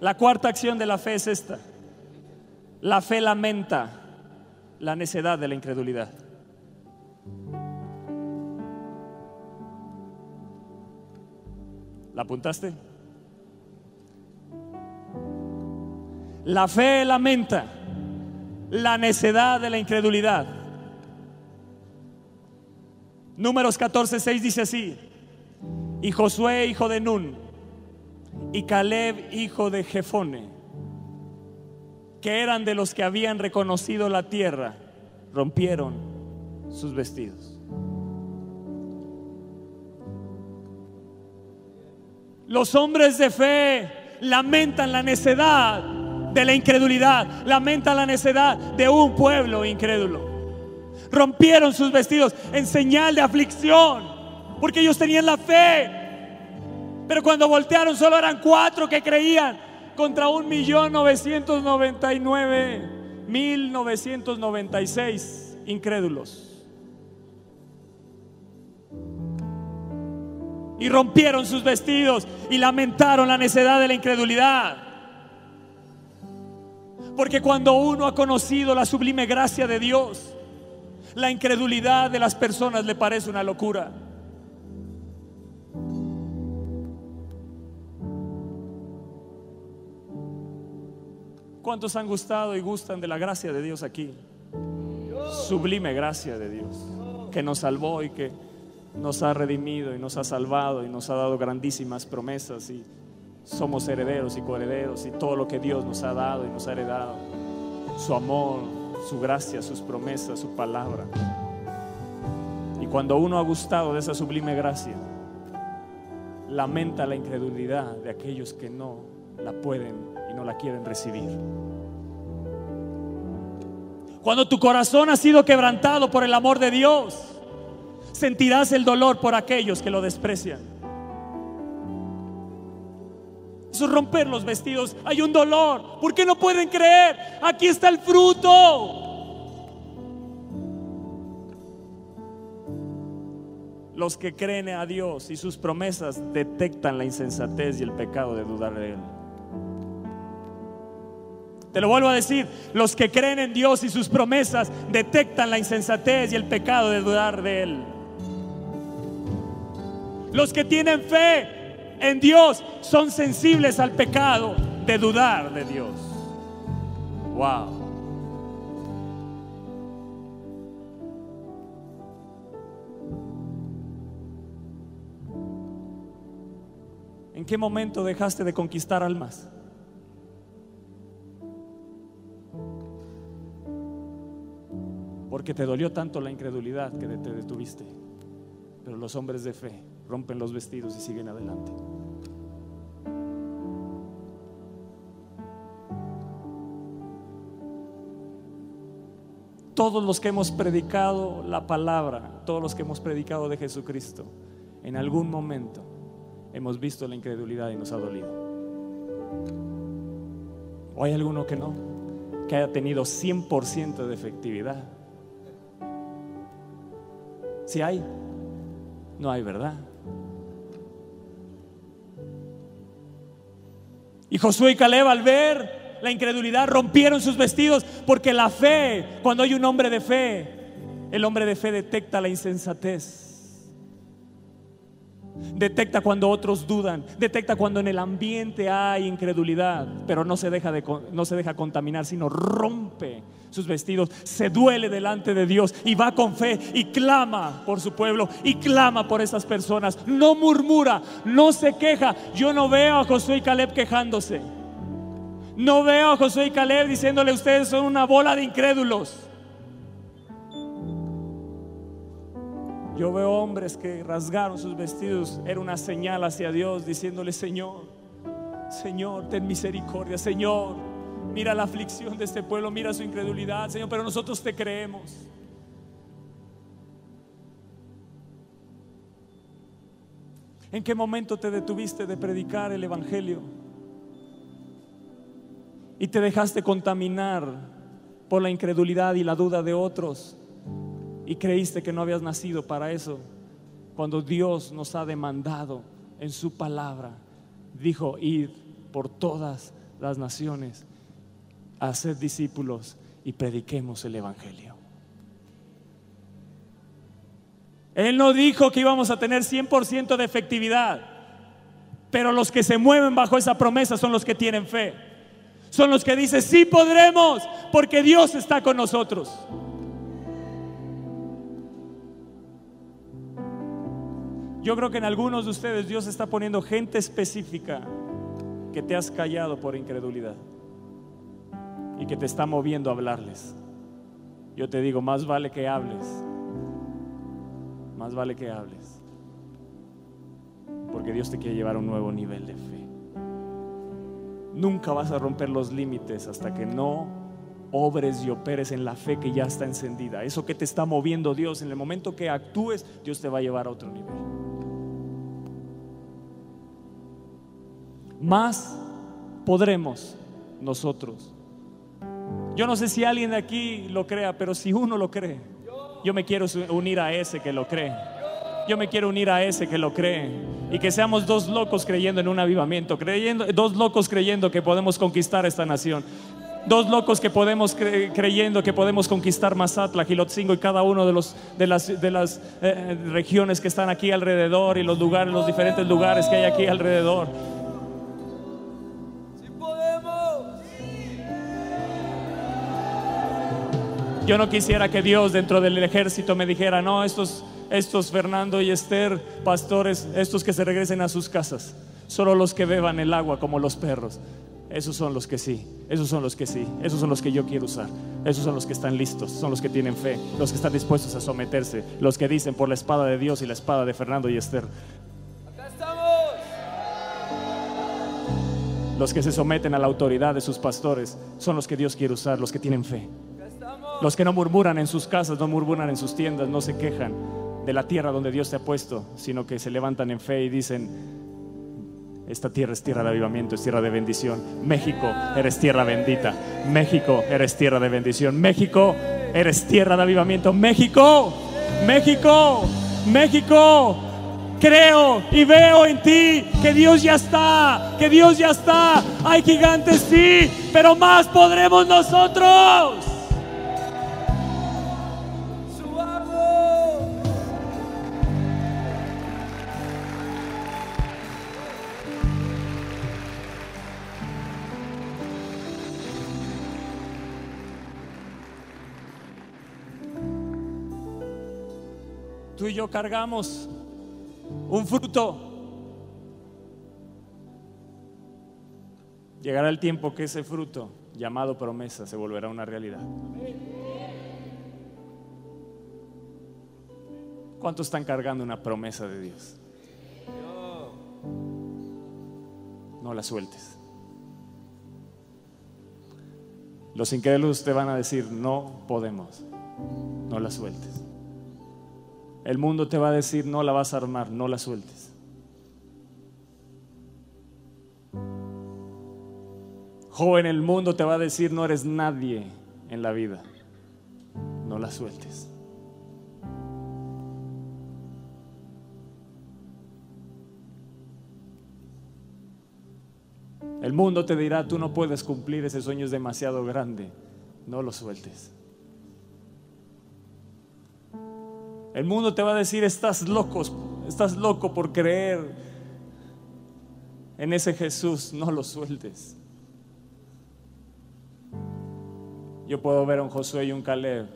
La cuarta acción de la fe es esta. La fe lamenta la necedad de la incredulidad. ¿La apuntaste? La fe lamenta la necedad de la incredulidad. Números 14, 6 dice así. Y Josué, hijo de Nun, y Caleb, hijo de Jefone, que eran de los que habían reconocido la tierra, rompieron sus vestidos. Los hombres de fe lamentan la necedad de la incredulidad, lamentan la necedad de un pueblo incrédulo rompieron sus vestidos en señal de aflicción, porque ellos tenían la fe. Pero cuando voltearon solo eran cuatro que creían contra un millón novecientos noventa y nueve mil novecientos noventa y seis incrédulos. Y rompieron sus vestidos y lamentaron la necedad de la incredulidad. Porque cuando uno ha conocido la sublime gracia de Dios, la incredulidad de las personas le parece una locura. ¿Cuántos han gustado y gustan de la gracia de Dios aquí? Sublime gracia de Dios, que nos salvó y que nos ha redimido y nos ha salvado y nos ha dado grandísimas promesas y somos herederos y coherederos y todo lo que Dios nos ha dado y nos ha heredado, su amor, su gracia, sus promesas, su palabra. Y cuando uno ha gustado de esa sublime gracia, lamenta la incredulidad de aquellos que no la pueden y no la quieren recibir. Cuando tu corazón ha sido quebrantado por el amor de Dios, sentirás el dolor por aquellos que lo desprecian. Romper los vestidos. Hay un dolor. ¿Por qué no pueden creer? Aquí está el fruto. Los que creen a Dios y sus promesas detectan la insensatez y el pecado de dudar de Él. Te lo vuelvo a decir, los que creen en Dios y sus promesas detectan la insensatez y el pecado de dudar de Él. Los que tienen fe en Dios son sensibles al pecado de dudar de Dios. Wow. ¿En qué momento dejaste de conquistar almas? Porque te dolió tanto la incredulidad que te detuviste. Pero los hombres de fe rompen los vestidos y siguen adelante. Todos los que hemos predicado la palabra, todos los que hemos predicado de Jesucristo, en algún momento hemos visto la incredulidad y nos ha dolido. ¿O hay alguno que no? Que haya tenido 100% de efectividad. Si hay, no hay verdad. Y Josué y Caleb al ver la incredulidad rompieron sus vestidos porque la fe, cuando hay un hombre de fe, el hombre de fe detecta la insensatez. Detecta cuando otros dudan, detecta cuando en el ambiente hay incredulidad, pero no se deja, de, no se deja contaminar, sino rompe sus vestidos, se duele delante de Dios y va con fe y clama por su pueblo y clama por esas personas. No murmura, no se queja. Yo no veo a Josué y Caleb quejándose. No veo a Josué y Caleb diciéndole ustedes son una bola de incrédulos. Yo veo hombres que rasgaron sus vestidos, era una señal hacia Dios diciéndole, Señor, Señor, ten misericordia, Señor, mira la aflicción de este pueblo, mira su incredulidad, Señor, pero nosotros te creemos. ¿En qué momento te detuviste de predicar el Evangelio? Y te dejaste contaminar por la incredulidad y la duda de otros. Y creíste que no habías nacido para eso. Cuando Dios nos ha demandado en su palabra, dijo, ir por todas las naciones, ser discípulos y prediquemos el Evangelio. Él no dijo que íbamos a tener 100% de efectividad, pero los que se mueven bajo esa promesa son los que tienen fe. Son los que dicen, sí podremos, porque Dios está con nosotros. Yo creo que en algunos de ustedes Dios está poniendo gente específica que te has callado por incredulidad y que te está moviendo a hablarles. Yo te digo, más vale que hables más vale que hables. Porque Dios te quiere llevar a un nuevo nivel de fe. Nunca vas a romper los límites hasta que no obres y operes en la fe que ya está encendida. Eso que te está moviendo Dios, en el momento que actúes, Dios te va a llevar a otro nivel. Más podremos nosotros. Yo no sé si alguien de aquí lo crea, pero si uno lo cree, yo me quiero unir a ese que lo cree. Yo me quiero unir a ese que lo cree. Y que seamos dos locos creyendo en un avivamiento. Creyendo, dos locos creyendo que podemos conquistar esta nación. Dos locos que podemos creyendo que podemos conquistar Mazatla, Gilotzingo y cada uno de, los, de las, de las eh, regiones que están aquí alrededor y los lugares, los diferentes lugares que hay aquí alrededor. Yo no quisiera que Dios dentro del ejército me dijera, no, estos, estos Fernando y Esther, pastores, estos que se regresen a sus casas, solo los que beban el agua como los perros. Esos son los que sí, esos son los que sí, esos son los que yo quiero usar, esos son los que están listos, son los que tienen fe, los que están dispuestos a someterse, los que dicen por la espada de Dios y la espada de Fernando y Esther. Acá estamos. Los que se someten a la autoridad de sus pastores son los que Dios quiere usar, los que tienen fe. Los que no murmuran en sus casas, no murmuran en sus tiendas, no se quejan de la tierra donde Dios te ha puesto, sino que se levantan en fe y dicen, esta tierra es tierra de avivamiento, es tierra de bendición. México, eres tierra bendita. México, eres tierra de bendición. México, eres tierra de avivamiento. México, México, México. Creo y veo en ti que Dios ya está, que Dios ya está. Hay gigantes, sí, pero más podremos nosotros. Yo cargamos un fruto. Llegará el tiempo que ese fruto, llamado promesa, se volverá una realidad. ¿Cuántos están cargando una promesa de Dios? No la sueltes. Los incrédulos te van a decir, no podemos, no la sueltes. El mundo te va a decir, no la vas a armar, no la sueltes. Joven, el mundo te va a decir, no eres nadie en la vida, no la sueltes. El mundo te dirá, tú no puedes cumplir ese sueño, es demasiado grande, no lo sueltes. El mundo te va a decir, estás loco, estás loco por creer en ese Jesús, no lo sueltes. Yo puedo ver a un Josué y un Caleb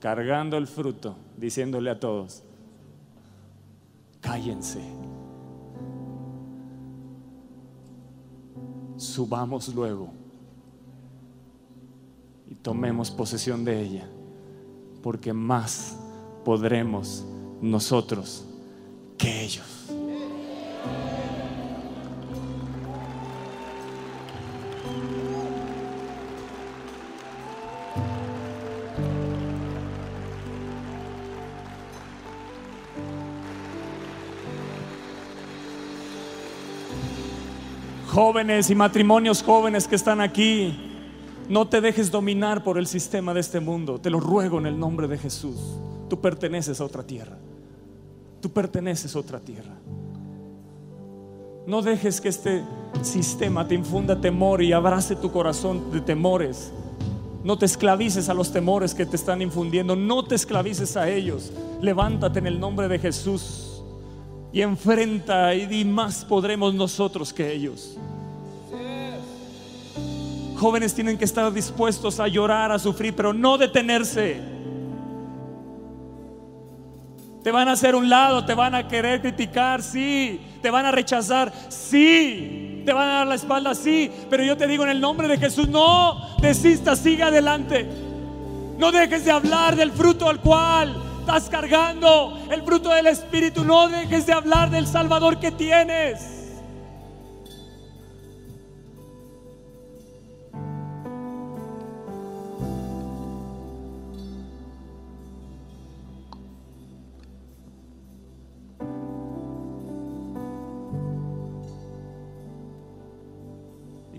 cargando el fruto, diciéndole a todos, cállense, subamos luego y tomemos posesión de ella, porque más podremos nosotros que ellos. Jóvenes y matrimonios jóvenes que están aquí, no te dejes dominar por el sistema de este mundo. Te lo ruego en el nombre de Jesús. Tú perteneces a otra tierra. Tú perteneces a otra tierra. No dejes que este sistema te infunda temor y abrace tu corazón de temores. No te esclavices a los temores que te están infundiendo. No te esclavices a ellos. Levántate en el nombre de Jesús y enfrenta y más podremos nosotros que ellos. Jóvenes tienen que estar dispuestos a llorar, a sufrir, pero no detenerse. Te van a hacer un lado, te van a querer criticar, sí. Te van a rechazar, sí. Te van a dar la espalda, sí. Pero yo te digo en el nombre de Jesús, no desistas, sigue adelante. No dejes de hablar del fruto al cual estás cargando el fruto del Espíritu. No dejes de hablar del Salvador que tienes.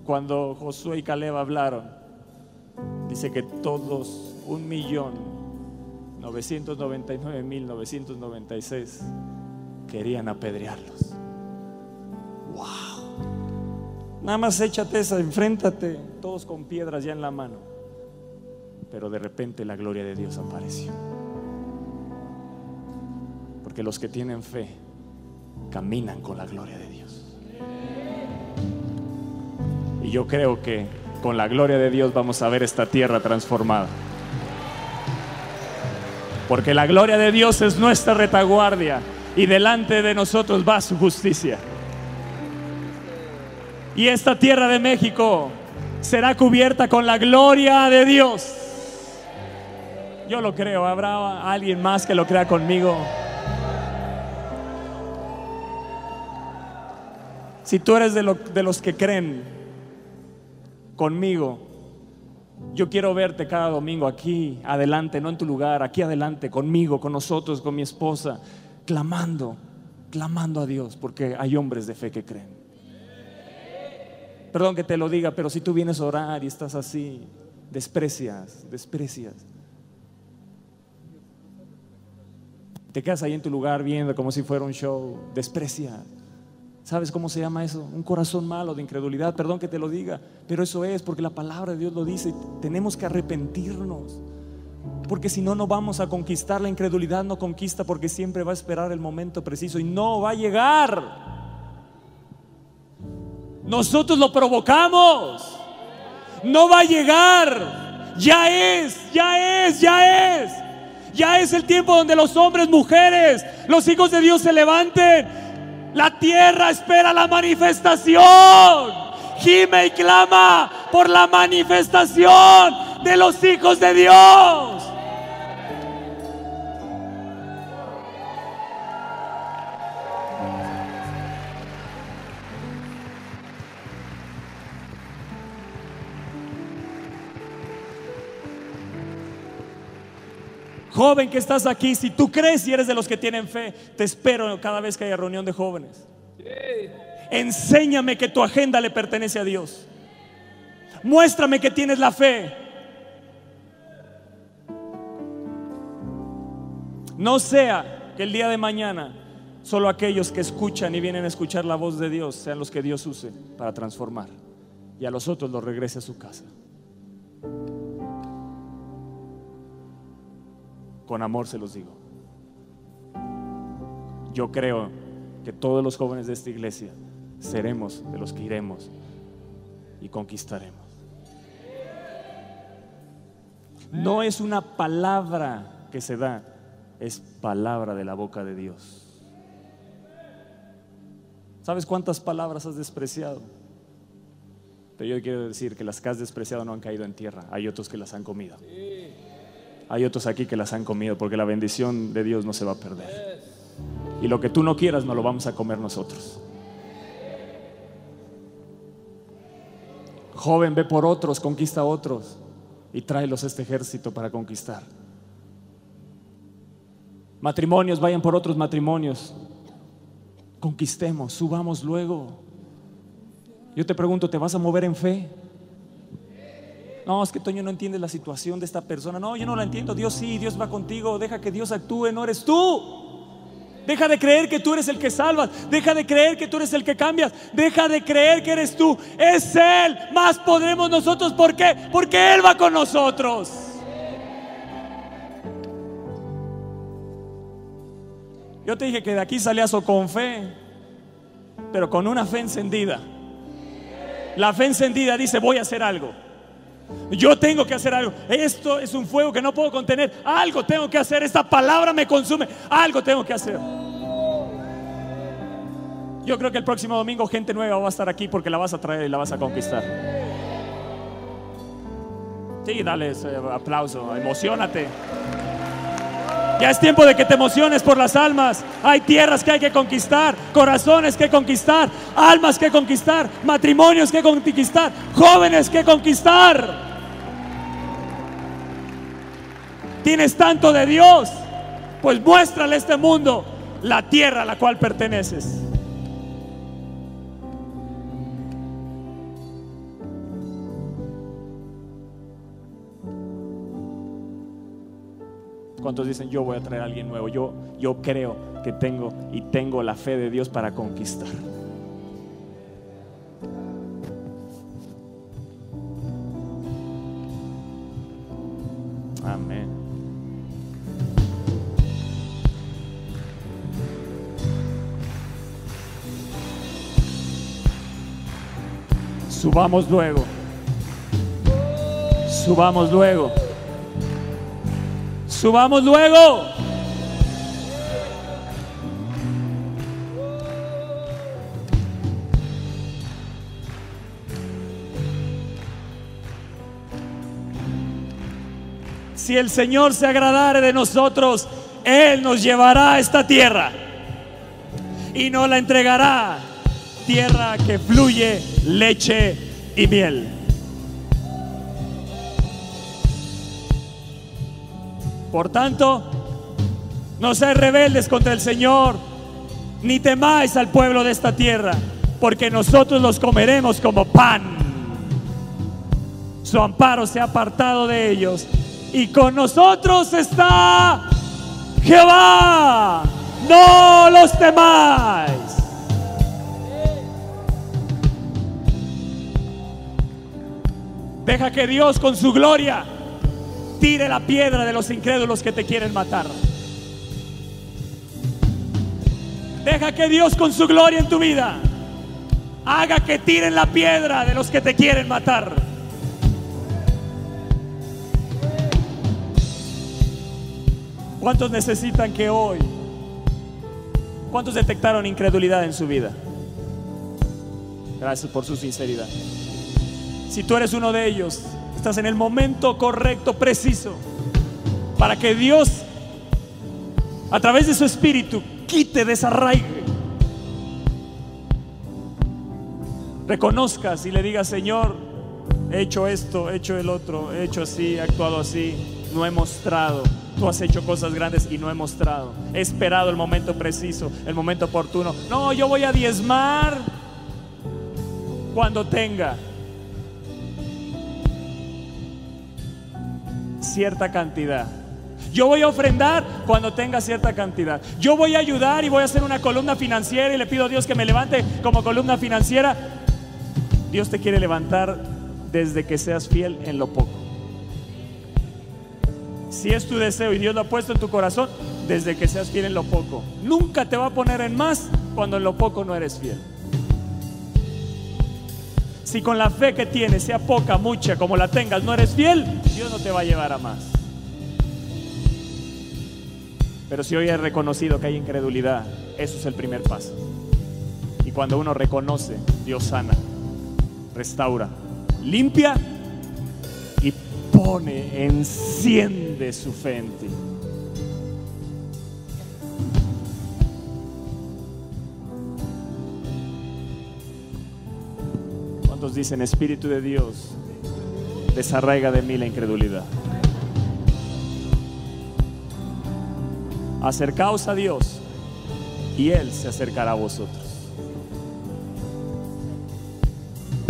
Cuando Josué y Caleb hablaron, dice que todos, un millón 999.996 querían apedrearlos. ¡Wow! Nada más échate esa, enfréntate, todos con piedras ya en la mano. Pero de repente la gloria de Dios apareció. Porque los que tienen fe caminan con la gloria de Dios. Y yo creo que con la gloria de Dios vamos a ver esta tierra transformada. Porque la gloria de Dios es nuestra retaguardia y delante de nosotros va su justicia. Y esta tierra de México será cubierta con la gloria de Dios. Yo lo creo, habrá alguien más que lo crea conmigo. Si tú eres de, los que creen conmigo, yo quiero verte cada domingo aquí, adelante, no en tu lugar, aquí adelante, conmigo, con nosotros, con mi esposa, clamando, clamando a Dios, porque hay hombres de fe que creen. Perdón que te lo diga, pero si tú vienes a orar y estás así, desprecias, desprecias. Te quedas ahí en tu lugar viendo como si fuera un show, desprecias. ¿Sabes cómo se llama eso? Un corazón malo de incredulidad. Perdón que te lo diga, pero eso es porque la palabra de Dios lo dice. Tenemos que arrepentirnos. Porque si no, no vamos a conquistar. La incredulidad no conquista porque siempre va a esperar el momento preciso y no va a llegar. Nosotros lo provocamos. No va a llegar. Ya es, ya es, ya es. Ya es el tiempo donde los hombres, mujeres, los hijos de Dios se levanten la tierra espera la manifestación. Gime y clama por la manifestación de los hijos de Dios. Joven que estás aquí, si tú crees y eres de los que tienen fe, te espero cada vez que haya reunión de jóvenes. Enséñame que tu agenda le pertenece a Dios. Muéstrame que tienes la fe. No sea que el día de mañana solo aquellos que escuchan y vienen a escuchar la voz de Dios sean los que Dios use para transformar y a los otros los regrese a su casa. Con amor se los digo. Yo creo que todos los jóvenes de esta iglesia seremos de los que iremos y conquistaremos. No es una palabra que se da, es palabra de la boca de Dios. ¿Sabes cuántas palabras has despreciado? Pero yo quiero decir que las que has despreciado no han caído en tierra, hay otros que las han comido. Hay otros aquí que las han comido porque la bendición de Dios no se va a perder. Y lo que tú no quieras no lo vamos a comer nosotros. Joven, ve por otros, conquista a otros y tráelos este ejército para conquistar. Matrimonios, vayan por otros matrimonios. Conquistemos, subamos luego. Yo te pregunto, ¿te vas a mover en fe? No, es que Toño no entiende la situación de esta persona. No, yo no la entiendo. Dios sí, Dios va contigo. Deja que Dios actúe, no eres tú. Deja de creer que tú eres el que salvas. Deja de creer que tú eres el que cambias. Deja de creer que eres tú. Es Él. Más podremos nosotros. ¿Por qué? Porque Él va con nosotros. Yo te dije que de aquí salías o con fe, pero con una fe encendida. La fe encendida dice, voy a hacer algo. Yo tengo que hacer algo. Esto es un fuego que no puedo contener. Algo tengo que hacer. Esta palabra me consume. Algo tengo que hacer. Yo creo que el próximo domingo gente nueva va a estar aquí porque la vas a traer y la vas a conquistar. Sí, dale aplauso. Emocionate. Ya es tiempo de que te emociones por las almas. Hay tierras que hay que conquistar, corazones que conquistar, almas que conquistar, matrimonios que conquistar, jóvenes que conquistar. Tienes tanto de Dios, pues muéstrale a este mundo la tierra a la cual perteneces. ¿Cuántos dicen yo voy a traer a alguien nuevo? Yo, yo creo que tengo y tengo la fe de Dios para conquistar. Amén. Subamos luego. Subamos luego. Subamos luego. Si el Señor se agradare de nosotros, Él nos llevará a esta tierra y nos la entregará. Tierra que fluye leche y miel. Por tanto, no seáis rebeldes contra el Señor, ni temáis al pueblo de esta tierra, porque nosotros los comeremos como pan. Su amparo se ha apartado de ellos, y con nosotros está Jehová. No los temáis. Deja que Dios con su gloria tire la piedra de los incrédulos que te quieren matar. Deja que Dios con su gloria en tu vida haga que tiren la piedra de los que te quieren matar. ¿Cuántos necesitan que hoy? ¿Cuántos detectaron incredulidad en su vida? Gracias por su sinceridad. Si tú eres uno de ellos, en el momento correcto, preciso, para que Dios, a través de su espíritu, quite, desarraigue. Reconozcas y le digas, Señor, he hecho esto, he hecho el otro, he hecho así, he actuado así, no he mostrado. Tú has hecho cosas grandes y no he mostrado. He esperado el momento preciso, el momento oportuno. No, yo voy a diezmar cuando tenga. Cierta cantidad. Yo voy a ofrendar cuando tenga cierta cantidad. Yo voy a ayudar y voy a hacer una columna financiera y le pido a Dios que me levante como columna financiera. Dios te quiere levantar desde que seas fiel en lo poco. Si es tu deseo y Dios lo ha puesto en tu corazón, desde que seas fiel en lo poco. Nunca te va a poner en más cuando en lo poco no eres fiel. Si con la fe que tienes, sea poca, mucha, como la tengas, no eres fiel, Dios no te va a llevar a más. Pero si hoy has reconocido que hay incredulidad, eso es el primer paso. Y cuando uno reconoce, Dios sana, restaura, limpia y pone, enciende su fe en ti. ¿Cuántos dicen, Espíritu de Dios, desarraiga de mí la incredulidad? Acercaos a Dios y Él se acercará a vosotros.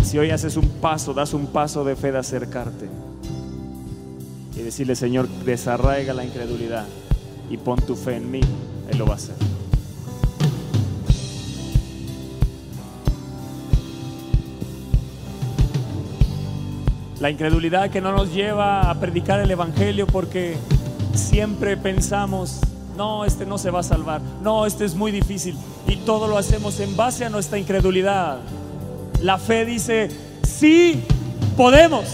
Si hoy haces un paso, das un paso de fe de acercarte y decirle, Señor, desarraiga la incredulidad y pon tu fe en mí, Él lo va a hacer. La incredulidad que no nos lleva a predicar el Evangelio porque siempre pensamos, no, este no se va a salvar, no, este es muy difícil. Y todo lo hacemos en base a nuestra incredulidad. La fe dice, sí, podemos.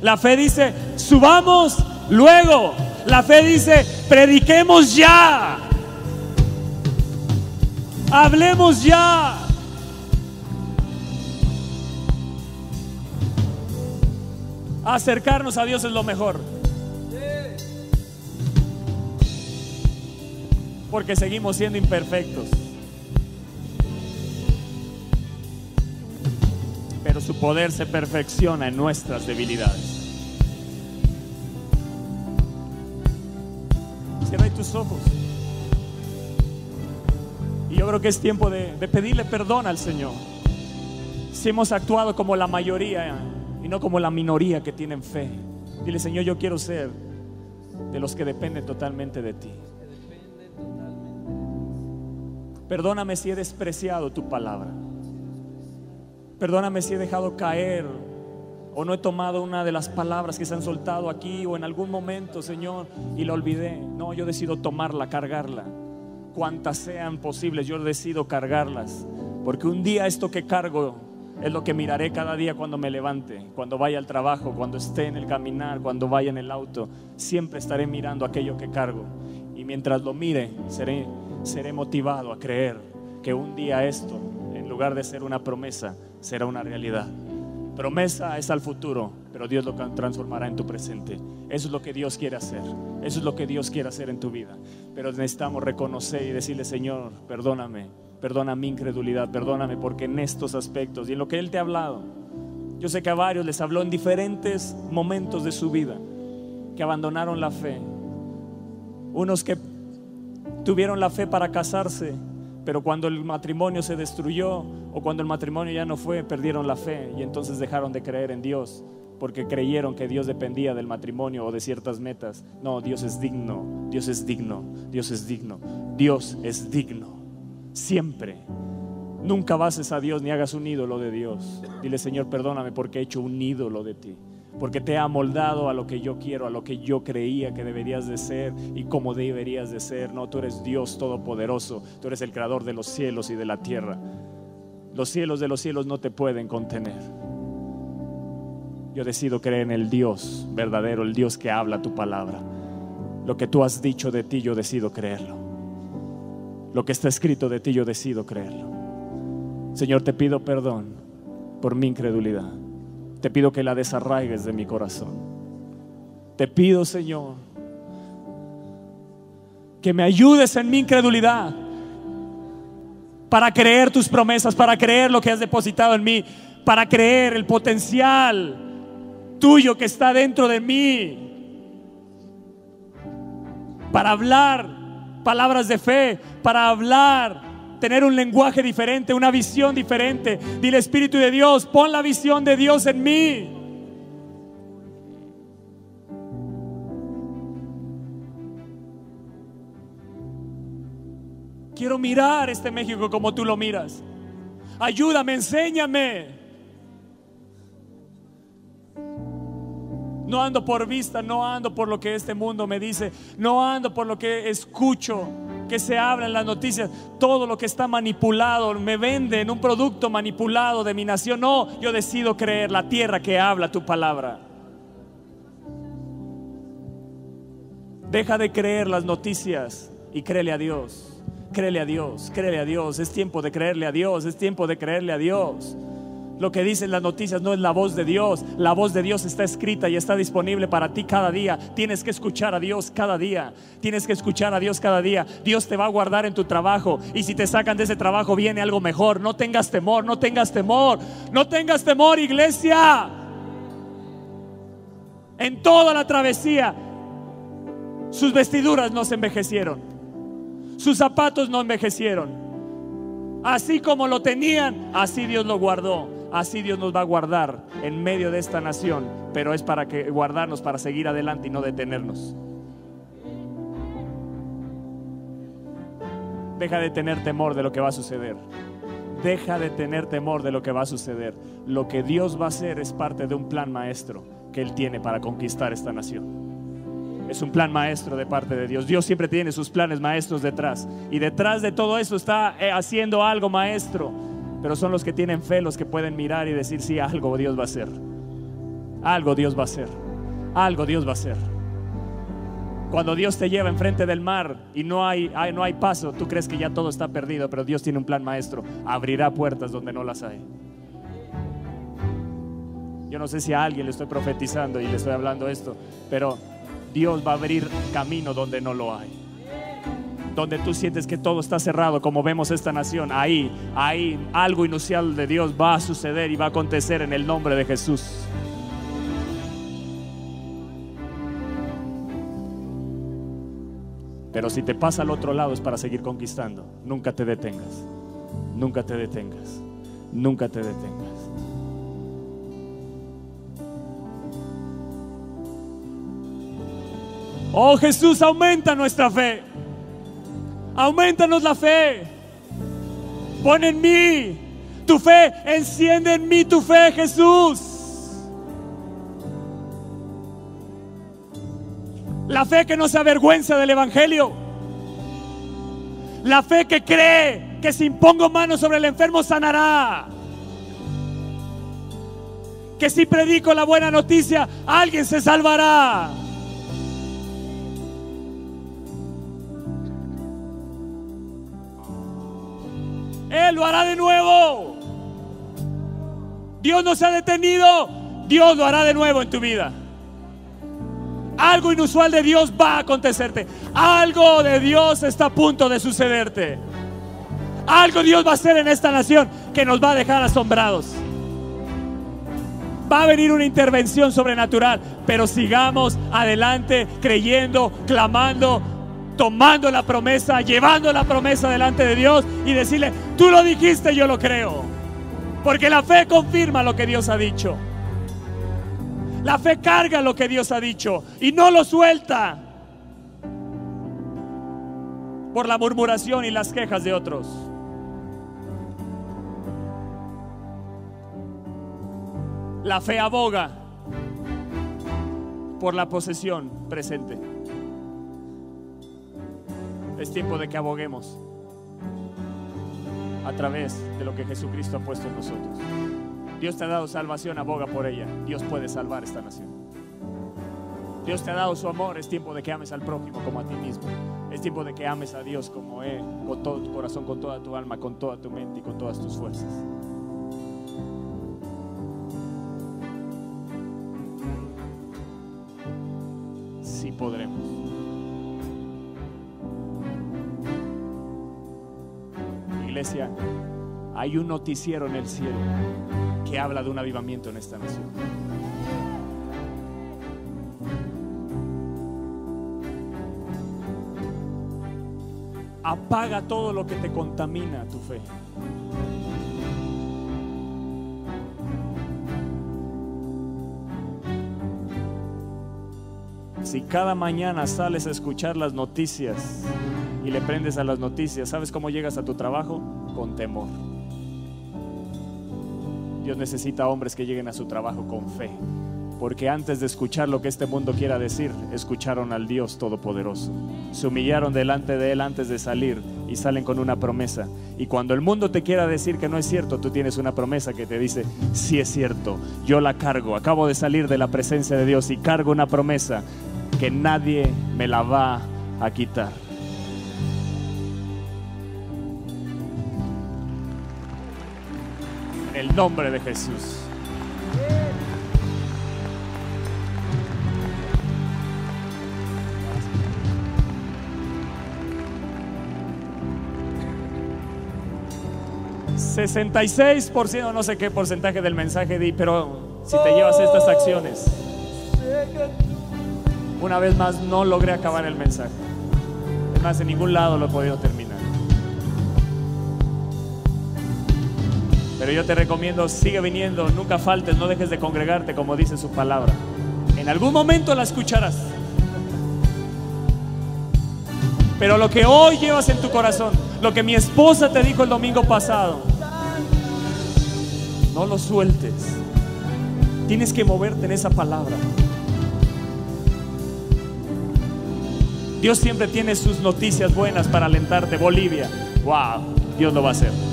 La fe dice, subamos luego. La fe dice, prediquemos ya. Hablemos ya. Acercarnos a Dios es lo mejor. Porque seguimos siendo imperfectos. Pero su poder se perfecciona en nuestras debilidades. Cierra tus ojos. Y yo creo que es tiempo de, de pedirle perdón al Señor. Si hemos actuado como la mayoría y no como la minoría que tienen fe. Dile, Señor, yo quiero ser de los que dependen totalmente de ti. Perdóname si he despreciado tu palabra. Perdóname si he dejado caer o no he tomado una de las palabras que se han soltado aquí o en algún momento, Señor, y la olvidé. No, yo decido tomarla, cargarla. Cuantas sean posibles, yo decido cargarlas. Porque un día esto que cargo es lo que miraré cada día cuando me levante, cuando vaya al trabajo, cuando esté en el caminar, cuando vaya en el auto. Siempre estaré mirando aquello que cargo. Y mientras lo mire, seré, motivado a creer que un día esto, en lugar de ser una promesa, será una realidad. Promesa es al futuro, pero Dios lo transformará en tu presente. Eso es lo que Dios quiere hacer. Eso es lo que Dios quiere hacer en tu vida. Pero necesitamos reconocer y decirle, Señor, perdóname, perdona mi incredulidad, perdóname porque en estos aspectos y en lo que Él te ha hablado, yo sé que a varios les habló en diferentes momentos de su vida, que abandonaron la fe. Unos que tuvieron la fe para casarse, pero cuando el matrimonio se destruyó o cuando el matrimonio ya no fue, perdieron la fe y entonces dejaron de creer en Dios porque creyeron que Dios dependía del matrimonio o de ciertas metas. No, Dios es digno, Dios es digno, Dios es digno, Dios es digno. Siempre. Nunca bases a Dios ni hagas un ídolo de Dios. Dile, Señor, perdóname porque he hecho un ídolo de ti. Porque te he amoldado a lo que yo quiero, a lo que yo creía que deberías de ser y cómo deberías de ser. No, tú eres Dios todopoderoso. Tú eres el creador de los cielos y de la tierra. Los cielos de los cielos no te pueden contener. Yo decido creer en el Dios verdadero, el Dios que habla tu palabra. Lo que tú has dicho de ti, yo decido creerlo. Lo que está escrito de ti, yo decido creerlo. Señor, te pido perdón por mi incredulidad. Te pido que la desarraigues de mi corazón. Te pido, Señor, que me ayudes en mi incredulidad para creer tus promesas, para creer lo que has depositado en mí, para creer el potencial tuyo que está dentro de mí, para hablar palabras de fe, para hablar, tener un lenguaje diferente, una visión diferente. Dile Espíritu de Dios, pon la visión de Dios en mí. Quiero mirar este México como tú lo miras. Ayúdame, enséñame. No ando por vista, no ando por lo que este mundo me dice, no ando por lo que escucho que se habla en las noticias, todo lo que está manipulado, me venden un producto manipulado de mi nación. No, yo decido creer la tierra que habla tu palabra. Deja de creer las noticias y créele a Dios. Créele a Dios, créele a Dios. Es tiempo de creerle a Dios, es tiempo de creerle a Dios. Lo que dicen las noticias no es la voz de Dios. La voz de Dios está escrita y está disponible para ti cada día. Tienes que escuchar a Dios cada día. Tienes que escuchar a Dios cada día. Dios te va a guardar en tu trabajo. Y si te sacan de ese trabajo viene algo mejor. No tengas temor, no tengas temor. No tengas temor, iglesia. En toda la travesía, sus vestiduras no se envejecieron. Sus zapatos no envejecieron. Así como lo tenían, así Dios lo guardó. Así Dios nos va a guardar en medio de esta nación, pero es para que guardarnos para seguir adelante y no detenernos. Deja de tener temor de lo que va a suceder. Deja de tener temor de lo que va a suceder. Lo que Dios va a hacer es parte de un plan maestro que Él tiene para conquistar esta nación. Es un plan maestro de parte de Dios. Dios siempre tiene sus planes maestros detrás. Y detrás de todo eso está eh, haciendo algo maestro pero son los que tienen fe los que pueden mirar y decir, sí, algo Dios va a hacer. Algo Dios va a hacer. Algo Dios va a hacer. Cuando Dios te lleva enfrente del mar y no hay, no hay paso, tú crees que ya todo está perdido, pero Dios tiene un plan maestro. Abrirá puertas donde no las hay. Yo no sé si a alguien le estoy profetizando y le estoy hablando esto, pero Dios va a abrir camino donde no lo hay donde tú sientes que todo está cerrado, como vemos esta nación, ahí, ahí algo inusual de Dios va a suceder y va a acontecer en el nombre de Jesús. Pero si te pasa al otro lado es para seguir conquistando. Nunca te detengas. Nunca te detengas. Nunca te detengas. Oh Jesús, aumenta nuestra fe. Aumentanos la fe. Pon en mí tu fe. Enciende en mí tu fe, Jesús. La fe que no se avergüenza del Evangelio. La fe que cree que si impongo manos sobre el enfermo sanará. Que si predico la buena noticia, alguien se salvará. Él lo hará de nuevo. Dios no se ha detenido. Dios lo hará de nuevo en tu vida. Algo inusual de Dios va a acontecerte. Algo de Dios está a punto de sucederte. Algo Dios va a hacer en esta nación que nos va a dejar asombrados. Va a venir una intervención sobrenatural, pero sigamos adelante creyendo, clamando, tomando la promesa, llevando la promesa delante de Dios y decirle, tú lo dijiste, yo lo creo. Porque la fe confirma lo que Dios ha dicho. La fe carga lo que Dios ha dicho y no lo suelta por la murmuración y las quejas de otros. La fe aboga por la posesión presente. Es tiempo de que aboguemos a través de lo que Jesucristo ha puesto en nosotros. Dios te ha dado salvación, aboga por ella. Dios puede salvar esta nación. Dios te ha dado su amor, es tiempo de que ames al prójimo como a ti mismo. Es tiempo de que ames a Dios como Él, con todo tu corazón, con toda tu alma, con toda tu mente y con todas tus fuerzas. Sí podremos. Iglesia, hay un noticiero en el cielo que habla de un avivamiento en esta nación. Apaga todo lo que te contamina tu fe. Si cada mañana sales a escuchar las noticias y le prendes a las noticias, ¿sabes cómo llegas a tu trabajo? Con temor. Dios necesita hombres que lleguen a su trabajo con fe, porque antes de escuchar lo que este mundo quiera decir, escucharon al Dios Todopoderoso. Se humillaron delante de Él antes de salir y salen con una promesa. Y cuando el mundo te quiera decir que no es cierto, tú tienes una promesa que te dice, sí es cierto, yo la cargo, acabo de salir de la presencia de Dios y cargo una promesa que nadie me la va a quitar. El nombre de Jesús. ...66%, no sé qué porcentaje del mensaje di... ...pero si te llevas estas acciones... ...una vez más no logré acabar el mensaje... ...más en ningún lado lo he podido terminar... Pero yo te recomiendo, sigue viniendo, nunca faltes, no dejes de congregarte como dice su palabra. En algún momento la escucharás. Pero lo que hoy llevas en tu corazón, lo que mi esposa te dijo el domingo pasado, no lo sueltes. Tienes que moverte en esa palabra. Dios siempre tiene sus noticias buenas para alentarte. Bolivia, wow, Dios lo va a hacer.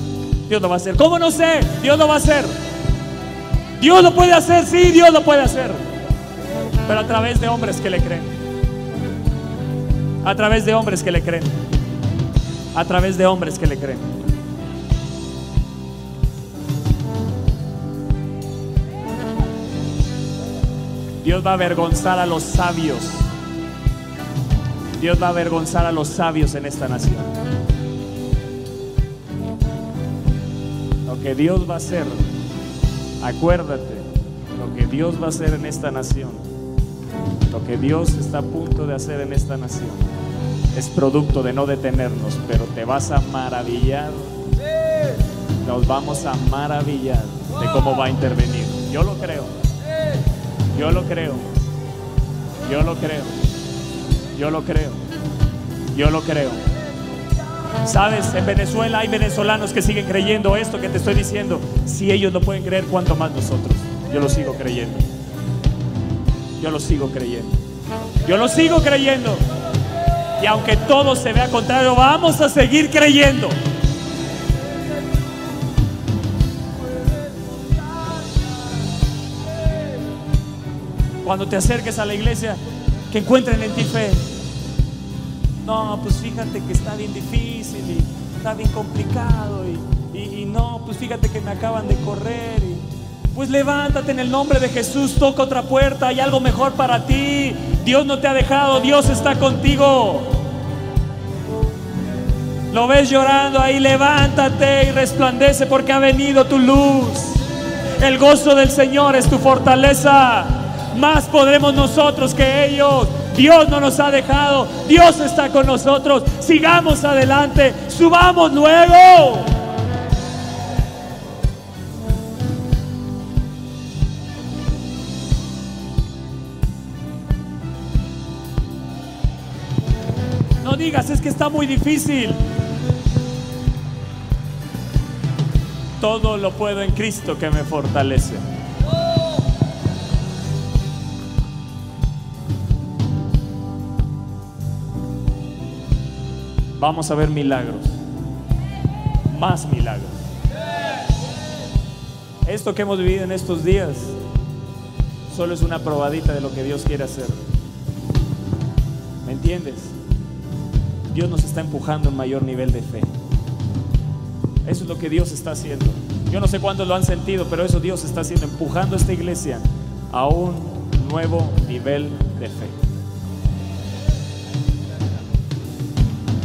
Dios lo va a hacer. ¿Cómo no sé? Dios lo va a hacer. Dios lo puede hacer, sí, Dios lo puede hacer. Pero a través de hombres que le creen. A través de hombres que le creen. A través de hombres que le creen. Dios va a avergonzar a los sabios. Dios va a avergonzar a los sabios en esta nación. Que Dios va a hacer, acuérdate, lo que Dios va a hacer en esta nación, lo que Dios está a punto de hacer en esta nación, es producto de no detenernos, pero te vas a maravillar, nos vamos a maravillar de cómo va a intervenir. Yo lo creo, yo lo creo, yo lo creo, yo lo creo, yo lo creo. Sabes, en Venezuela hay venezolanos que siguen creyendo esto que te estoy diciendo. Si ellos lo pueden creer, ¿cuánto más nosotros? Yo lo sigo creyendo. Yo lo sigo creyendo. Yo lo sigo creyendo. Y aunque todo se vea contrario, vamos a seguir creyendo. Cuando te acerques a la iglesia, que encuentren en ti fe. No, pues fíjate que está bien difícil y está bien complicado y, no, pues fíjate que me acaban de correr. Y, pues levántate en el nombre de Jesús, toca otra puerta, hay algo mejor para ti. Dios no te ha dejado, Dios está contigo. Lo ves llorando ahí, levántate y resplandece porque ha venido tu luz. El gozo del Señor es tu fortaleza. Más podremos nosotros que ellos. Dios no nos ha dejado, Dios está con nosotros. Sigamos adelante, subamos luego. No digas, es que está muy difícil. Todo lo puedo en Cristo que me fortalece. Vamos a ver milagros. Más milagros. Esto que hemos vivido en estos días solo es una probadita de lo que Dios quiere hacer. ¿Me entiendes? Dios nos está empujando a un mayor nivel de fe. Eso es lo que Dios está haciendo. Yo no sé cuántos lo han sentido, pero eso Dios está haciendo, empujando a esta iglesia a un nuevo nivel de fe.